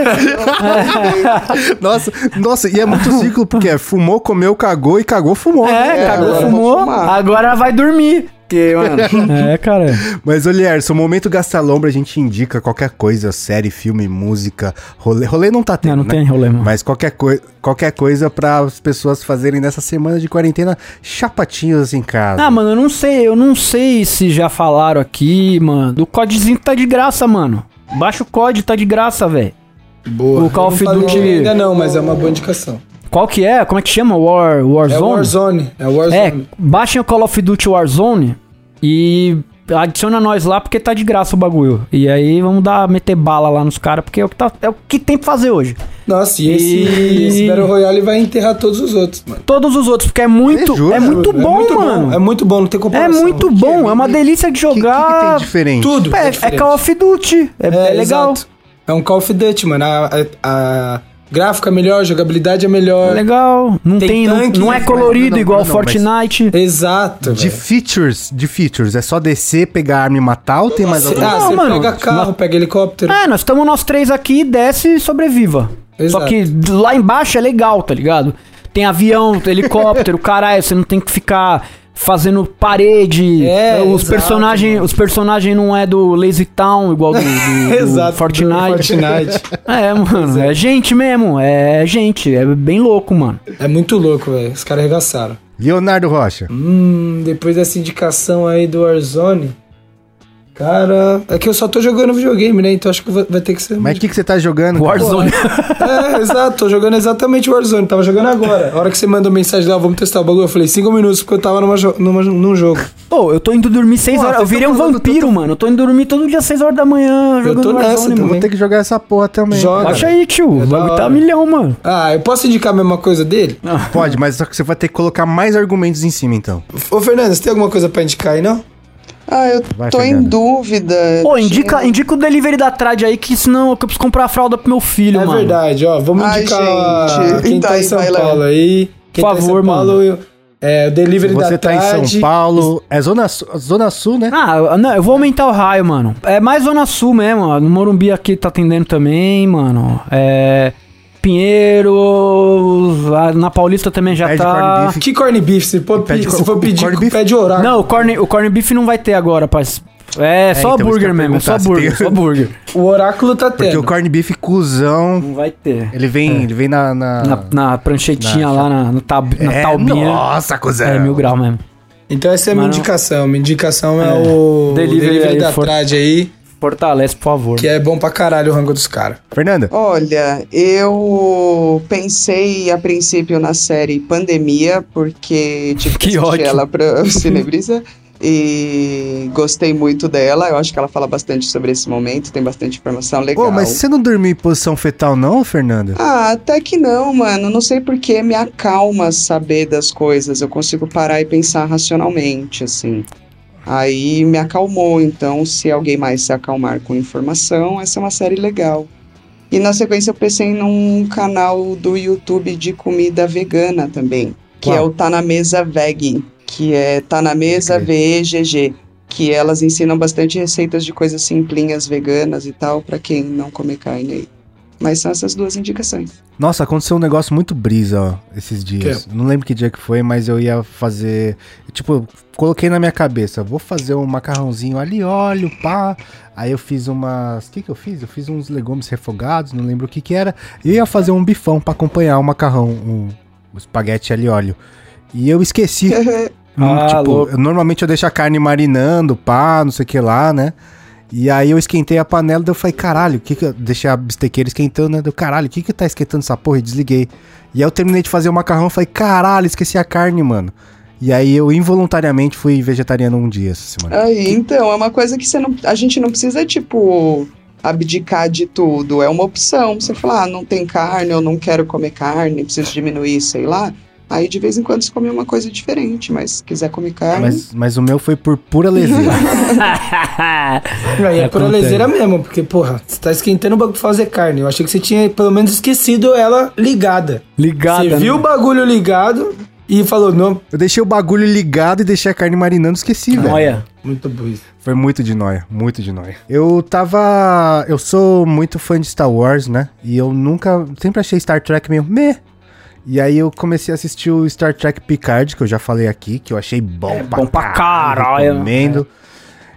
Nossa, nossa, e é muito ciclo, porque é fumou, comeu, cagou e cagou, fumou. É, É, cagou, agora fumou, agora vai dormir. Porque, mano. É, cara. Mas, Olierson, o momento gastar lombra a gente indica qualquer coisa, série, filme, música, rolê. Rolê não tá tendo, Não, não né? tem rolê, mano. Mas qualquer, coi qualquer coisa para as pessoas fazerem nessa semana de quarentena chapatinhos em casa. Ah, mano, eu não sei, eu não sei se já falaram aqui, mano. O codezinho tá de graça, mano. Baixa o COD, tá de graça, velho. Boa. O Call of Duty- Ainda não, mas é uma boa indicação. Qual que é? Como é que chama? War, É Warzone? Warzone. É Warzone. É, baixem o Call of Duty Warzone e adiciona nós lá porque tá de graça o bagulho. E aí vamos dar, meter bala lá nos caras, porque é o, que tá, é o que tem pra fazer hoje. Nossa, e esse, E- esse Battle Royale vai enterrar todos os outros, mano. Todos os outros, porque é muito, É, é muito bom, muito mano. É muito bom, não tem É comparação. muito bom, é uma delícia de O que, que, que tem jogar. diferente? Tudo. é, é diferente. Call of Duty, é, é legal. exato. É um Call of Duty, mano. A, a, a gráfica é melhor, jogabilidade é É melhor. legal. Não Tem tem, não, tanque, não é mas- colorido não, igual não, mas- Fortnite. Exato, De velho. features, de features, é só descer, pegar arma e matar ou tem mais Ah, alguma Não, você mano, pega carro, pega helicóptero. É, nós estamos nós três aqui, desce e sobreviva. Exato. Só que lá embaixo é legal, tá ligado? Tem avião, helicóptero, caralho, você não tem que ficar fazendo parede. É, os exato, personagens, mano. os personagens não é do Lazy Town igual do, do- do Exato, Fortnite. do Fortnite. É, mano, é gente mesmo, é gente, é bem louco, mano. É muito louco, velho. Os caras arregaçaram. Leonardo Rocha. Hum, depois dessa indicação aí do Warzone. Cara, é que eu só tô jogando videogame, né? Então acho que vai ter que ser. Mas o que, que você tá jogando? Warzone. É, exato, tô jogando exatamente Warzone. Tava jogando agora. A hora que você mandou mensagem lá, vamos testar o bagulho, eu falei cinco minutos porque eu tava numa jo- numa- num jogo. Pô, eu tô indo dormir 6 Pô, horas. Eu virei um vampiro, mano. Eu tô indo dormir todo dia 6 horas da manhã Eu jogando tô nessa Warzone, também. Vou ter que jogar essa porra também. Joga. Baixa aí, tio. É o bagulho tá hora. milhão, mano. Ah, eu posso indicar a mesma coisa dele? Pode, mas só que você vai ter que colocar mais argumentos em cima, então. Ô, Fernando, você tem alguma coisa pra indicar aí, não? Ah, eu Vai, tô em Fernanda. dúvida. Pô, indica, indica o delivery da Trad aí, que senão que eu preciso comprar a fralda pro meu filho, é mano. verdade, ó. Vamos Ai, indicar gente. quem Então tá em aí, São vai lá. Paulo aí. Quem Por tá em favor, São Paulo, eu- é, o delivery Você da tá em Trad. São Paulo. É Zona, Zona Sul, né? Ah, não, eu vou aumentar o raio, mano. É mais Zona Sul mesmo, ó. No Morumbi aqui tá atendendo também, mano. É. Pinheiros. lá Na Paulista também já Pede tá. beef. Que corn beef? Se for, Pede se for pedir, corned beef? pede oráculo. Não, o corn, o corn beef não vai ter agora, parceiro. É, só então, burger mesmo, é só burger, tem- só burger. O oráculo tá Porque tendo. o corned beef cuzão, Não vai ter. ele vem, ele vem na... na... Na, na pranchetinha Na- lá, na, no tab, na É, taubinha. Nossa, cuzão. É, mil grau mesmo. Então essa é a minha Mas não- indicação. Minha indicação é, o Delivery delivery, aí, da for- Trad aí, Fortalece, por favor. que é bom pra caralho o rango dos caras. Fernanda, Olha, eu pensei a princípio na série Pandemia, porque tive que, Que assistir ótimo. ela pra Cinebrisa. E gostei muito dela. Eu acho que ela fala bastante sobre esse momento, tem bastante informação legal. Mas você não dormiu em posição fetal não, Fernanda? Ah, até que não, mano. Não sei porque me acalma saber das coisas. Eu consigo parar e pensar racionalmente, assim. Aí me acalmou. Então, se alguém mais se acalmar com informação, essa é uma série legal. E na sequência eu pensei num canal do YouTube de comida vegana também, que Qual? é o Tá na Mesa Veg, que é Tá na Mesa VEGG, que elas ensinam bastante receitas de coisas simplinhas veganas e tal, pra quem não come carne aí. Mas são essas duas indicações. Nossa, aconteceu um negócio muito brisa, ó, esses dias. Não lembro que dia que foi, mas eu ia fazer. Tipo, coloquei na minha cabeça, vou fazer um macarrãozinho ali, óleo, pá. Aí eu fiz umas. O que que eu fiz? Eu fiz uns legumes refogados, não lembro o que que era. E eu ia fazer um bifão pra acompanhar o macarrão, um, um espaguete ali, óleo. E eu esqueci. Ah, tipo, eu- normalmente eu deixo a carne marinando, pá, não sei o que lá, né? E aí eu esquentei a panela, daí eu falei, caralho, que que eu... Deixei a bistequeira esquentando, né? Deu, caralho, o que que tá esquentando essa porra? E desliguei. E aí eu terminei de fazer o macarrão, falei, caralho, esqueci a carne, mano. E aí eu involuntariamente fui vegetariano um dia essa semana. Aí, então, é uma coisa que você não, a gente não precisa, tipo, abdicar de tudo. É uma opção. Você fala, ah, não tem carne, eu não quero comer carne, preciso diminuir, sei lá. Aí de vez em quando você come uma coisa diferente, mas se quiser comer carne. Mas, mas o meu foi por pura leseira. Aí é por Acontece. leseira mesmo, porque, porra, você tá esquentando o bagulho pra fazer carne. Eu achei que você tinha pelo menos esquecido ela ligada. Ligada. Você viu o né? bagulho ligado e falou, não, eu deixei o bagulho ligado e deixei a carne marinando, esqueci, velho. Olha. muito burro. Foi muito de nóia, muito de nóia. Eu tava. Eu sou muito fã de Star Wars, né? E eu nunca. Sempre achei Star Trek meio meh. E aí eu comecei a assistir o Star Trek Picard, que eu já falei aqui, que eu achei bom É bom pra caralho. Recomendo.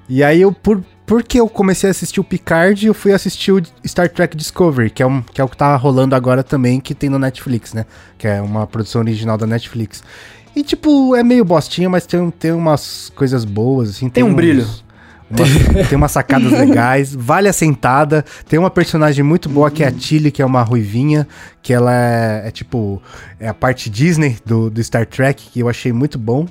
E aí eu, por, porque eu comecei a assistir o Picard, eu fui assistir o Star Trek Discovery, que é, um, que é o que tá rolando agora também, que tem no Netflix, né? Que é uma produção original da Netflix. E, tipo, é meio bostinha, mas tem, tem umas coisas boas, assim. Tem um uns- brilho. Umas- tem umas sacadas legais, vale a sentada. Tem uma personagem muito boa que é a Tilly, que é uma ruivinha, que ela é, é tipo é a parte Disney do, do Star Trek, que eu achei muito bom.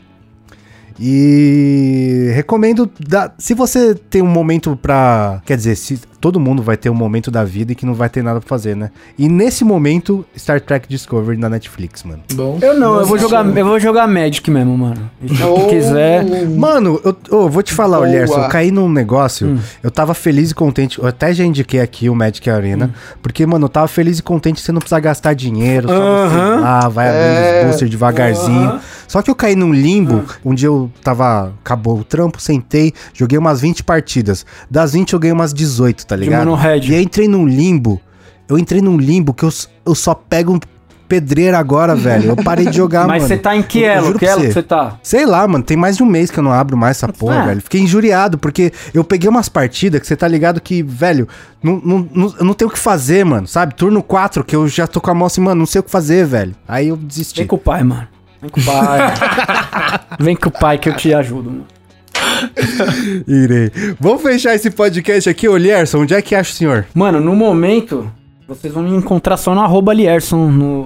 E recomendo, da- se você tem um momento pra. Quer dizer, se todo mundo vai ter um momento da vida e que não vai ter nada pra fazer, né? E nesse momento, Star Trek Discovery na Netflix, mano. Bom. Eu não, eu vou jogar, eu vou jogar Magic mesmo, mano. Se Oh, quiser. Mano, eu, eu vou te falar, Boa. Lerson, eu caí num negócio, eu tava feliz e contente, eu até já indiquei aqui o Magic Arena, porque, mano, eu tava feliz e contente você não precisa gastar dinheiro, só você Aham. ir lá, vai abrindo É. os boosters devagarzinho. Só que eu caí num limbo, um dia eu tava, acabou o trampo, sentei, joguei umas 20 partidas. Das 20 eu ganhei umas 18, tá ligado? Red. E aí entrei num limbo, eu entrei num limbo que eu, eu só pego pedreira agora, velho. Eu parei de jogar, Mas mano. você tá em que elo? Que elo você. que você tá? Sei lá, mano, tem mais de um mês que eu não abro mais essa porra, Ah. velho. Fiquei injuriado, porque eu peguei umas partidas que você tá ligado que, velho, não, não, não, eu não tenho o que fazer, mano, sabe? Turno 4, que eu já tô com a mão assim, mano, não sei o que fazer, velho. Aí eu desisti. Vem com o pai, mano. Vem com o pai. Vem com o pai que eu te ajudo, mano. Irei. Vamos fechar esse podcast aqui, ô Lierson, onde é que acha o senhor? Mano, no momento, vocês vão me encontrar só no arroba Lierson no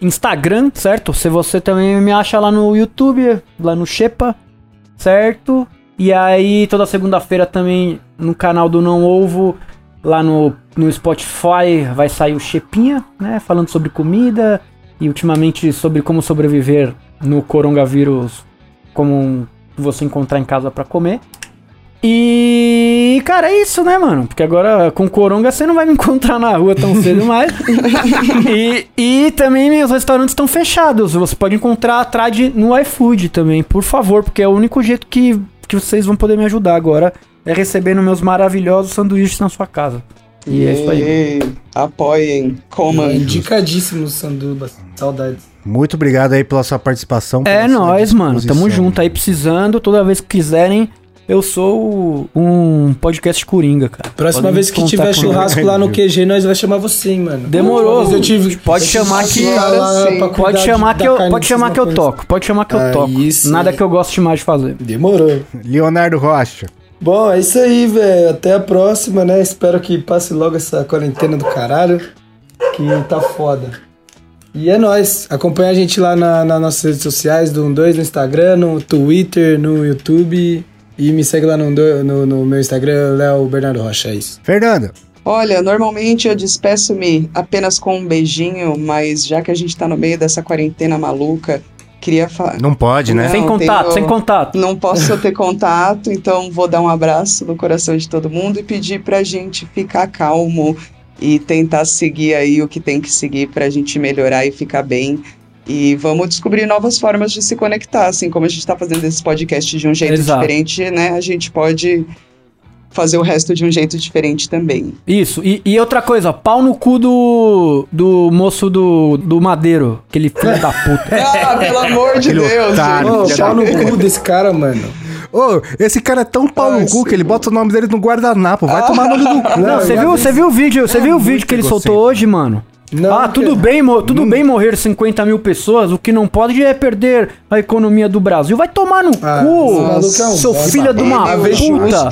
Instagram, certo? Se você também me acha lá no YouTube, lá no Shepa, certo? E aí, toda segunda-feira também no canal do Não Ovo, lá no, no Spotify, vai sair o Chepinha, né? Falando sobre comida e ultimamente sobre como sobreviver no coronavírus, como um- você encontrar em casa pra comer. E, cara, é isso, né, mano? Porque agora com coronga você não vai me encontrar na rua tão cedo mais. e, e também meus restaurantes estão fechados. Você pode encontrar a Trad no iFood também, por favor, porque é o único jeito que, que vocês vão poder me ajudar agora é recebendo meus maravilhosos sanduíches na sua casa. E é isso aí. E apoiem, comam. Indicadíssimo, Sanduba. Saudades. Muito obrigado aí pela sua participação. É nóis, mano. Tamo junto aí, precisando. Toda vez que quiserem, eu sou um podcast coringa, cara. Próxima Podem vez que tiver churrasco lá no QG, nós vai chamar você, hein, mano. Demorou. Eu tive- Pode chamar que- Pode chamar que eu, pode chamar que eu toco. Pode chamar que eu Aí toco. Nada que eu goste mais de fazer. Demorou. Leonardo Rocha. Bom, é isso aí, velho. Até a próxima, né? Espero que passe logo essa quarentena do caralho. Que tá foda. E é nóis. Acompanha a gente lá na, nas nossas redes sociais, do 12 no Instagram, no Twitter, no YouTube. E me segue lá no, no, no meu Instagram, Léo Bernardo Rocha. É isso. Fernanda. Olha, normalmente eu despeço-me apenas com um beijinho, mas já que a gente tá no meio dessa quarentena maluca, queria falar. Não pode, né? sem Não, contato, tenho- sem contato. Não posso ter contato, então vou dar um abraço no coração de todo mundo e pedir pra gente ficar calmo e tentar seguir aí o que tem que seguir pra gente melhorar e ficar bem. E vamos descobrir novas formas de se conectar, assim como a gente tá fazendo esse podcast de um jeito Exato. diferente, né? A gente pode fazer o resto de um jeito diferente também. Isso. E, e outra coisa, pau no cu do, do moço do, do Madeiro. Aquele filho da puta. Ah, pelo amor de Deus, otário. Gente. pau no cu desse cara, mano. Ô, esse cara é tão pau no cu que ele bota o nome dele no guardanapo. Vai tomar no nome do cu. Não, você viu, vi- você viu o vídeo, você viu o vídeo que ele soltou hoje, mano? Não, ah, tudo cara. bem, tudo bem morrer 50 mil pessoas, o que não pode é perder a economia do Brasil. Vai tomar no Ah, cu, é seu filho de uma puta.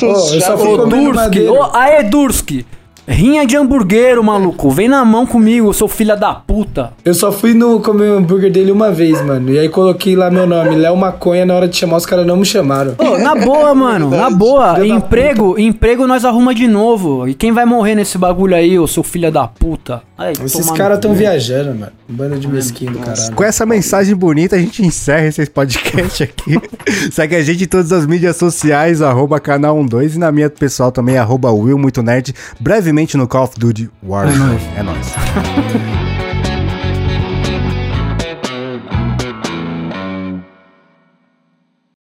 Ô, Durski, ô, aê Durski. Rinha de hamburguero, maluco. Vem na mão comigo, seu filho da puta. Eu só fui no comer o hambúrguer dele uma vez, mano. E aí coloquei lá meu nome, Léo Maconha, na hora de chamar, os caras não me chamaram. Ô, na boa, mano, na boa. Emprego, emprego nós arruma de novo. E quem vai morrer nesse bagulho aí, ô seu filho da puta? Aí, Esses caras tão cu. viajando, mano. Bando de mesquinho do caralho. Com essa mensagem bonita, a gente encerra esse podcast aqui. Segue a gente em todas as mídias sociais, arroba canal 12 e na minha pessoal também, arroba Will Muito Nerd, brevemente no Call of Duty Warzone. É nóis.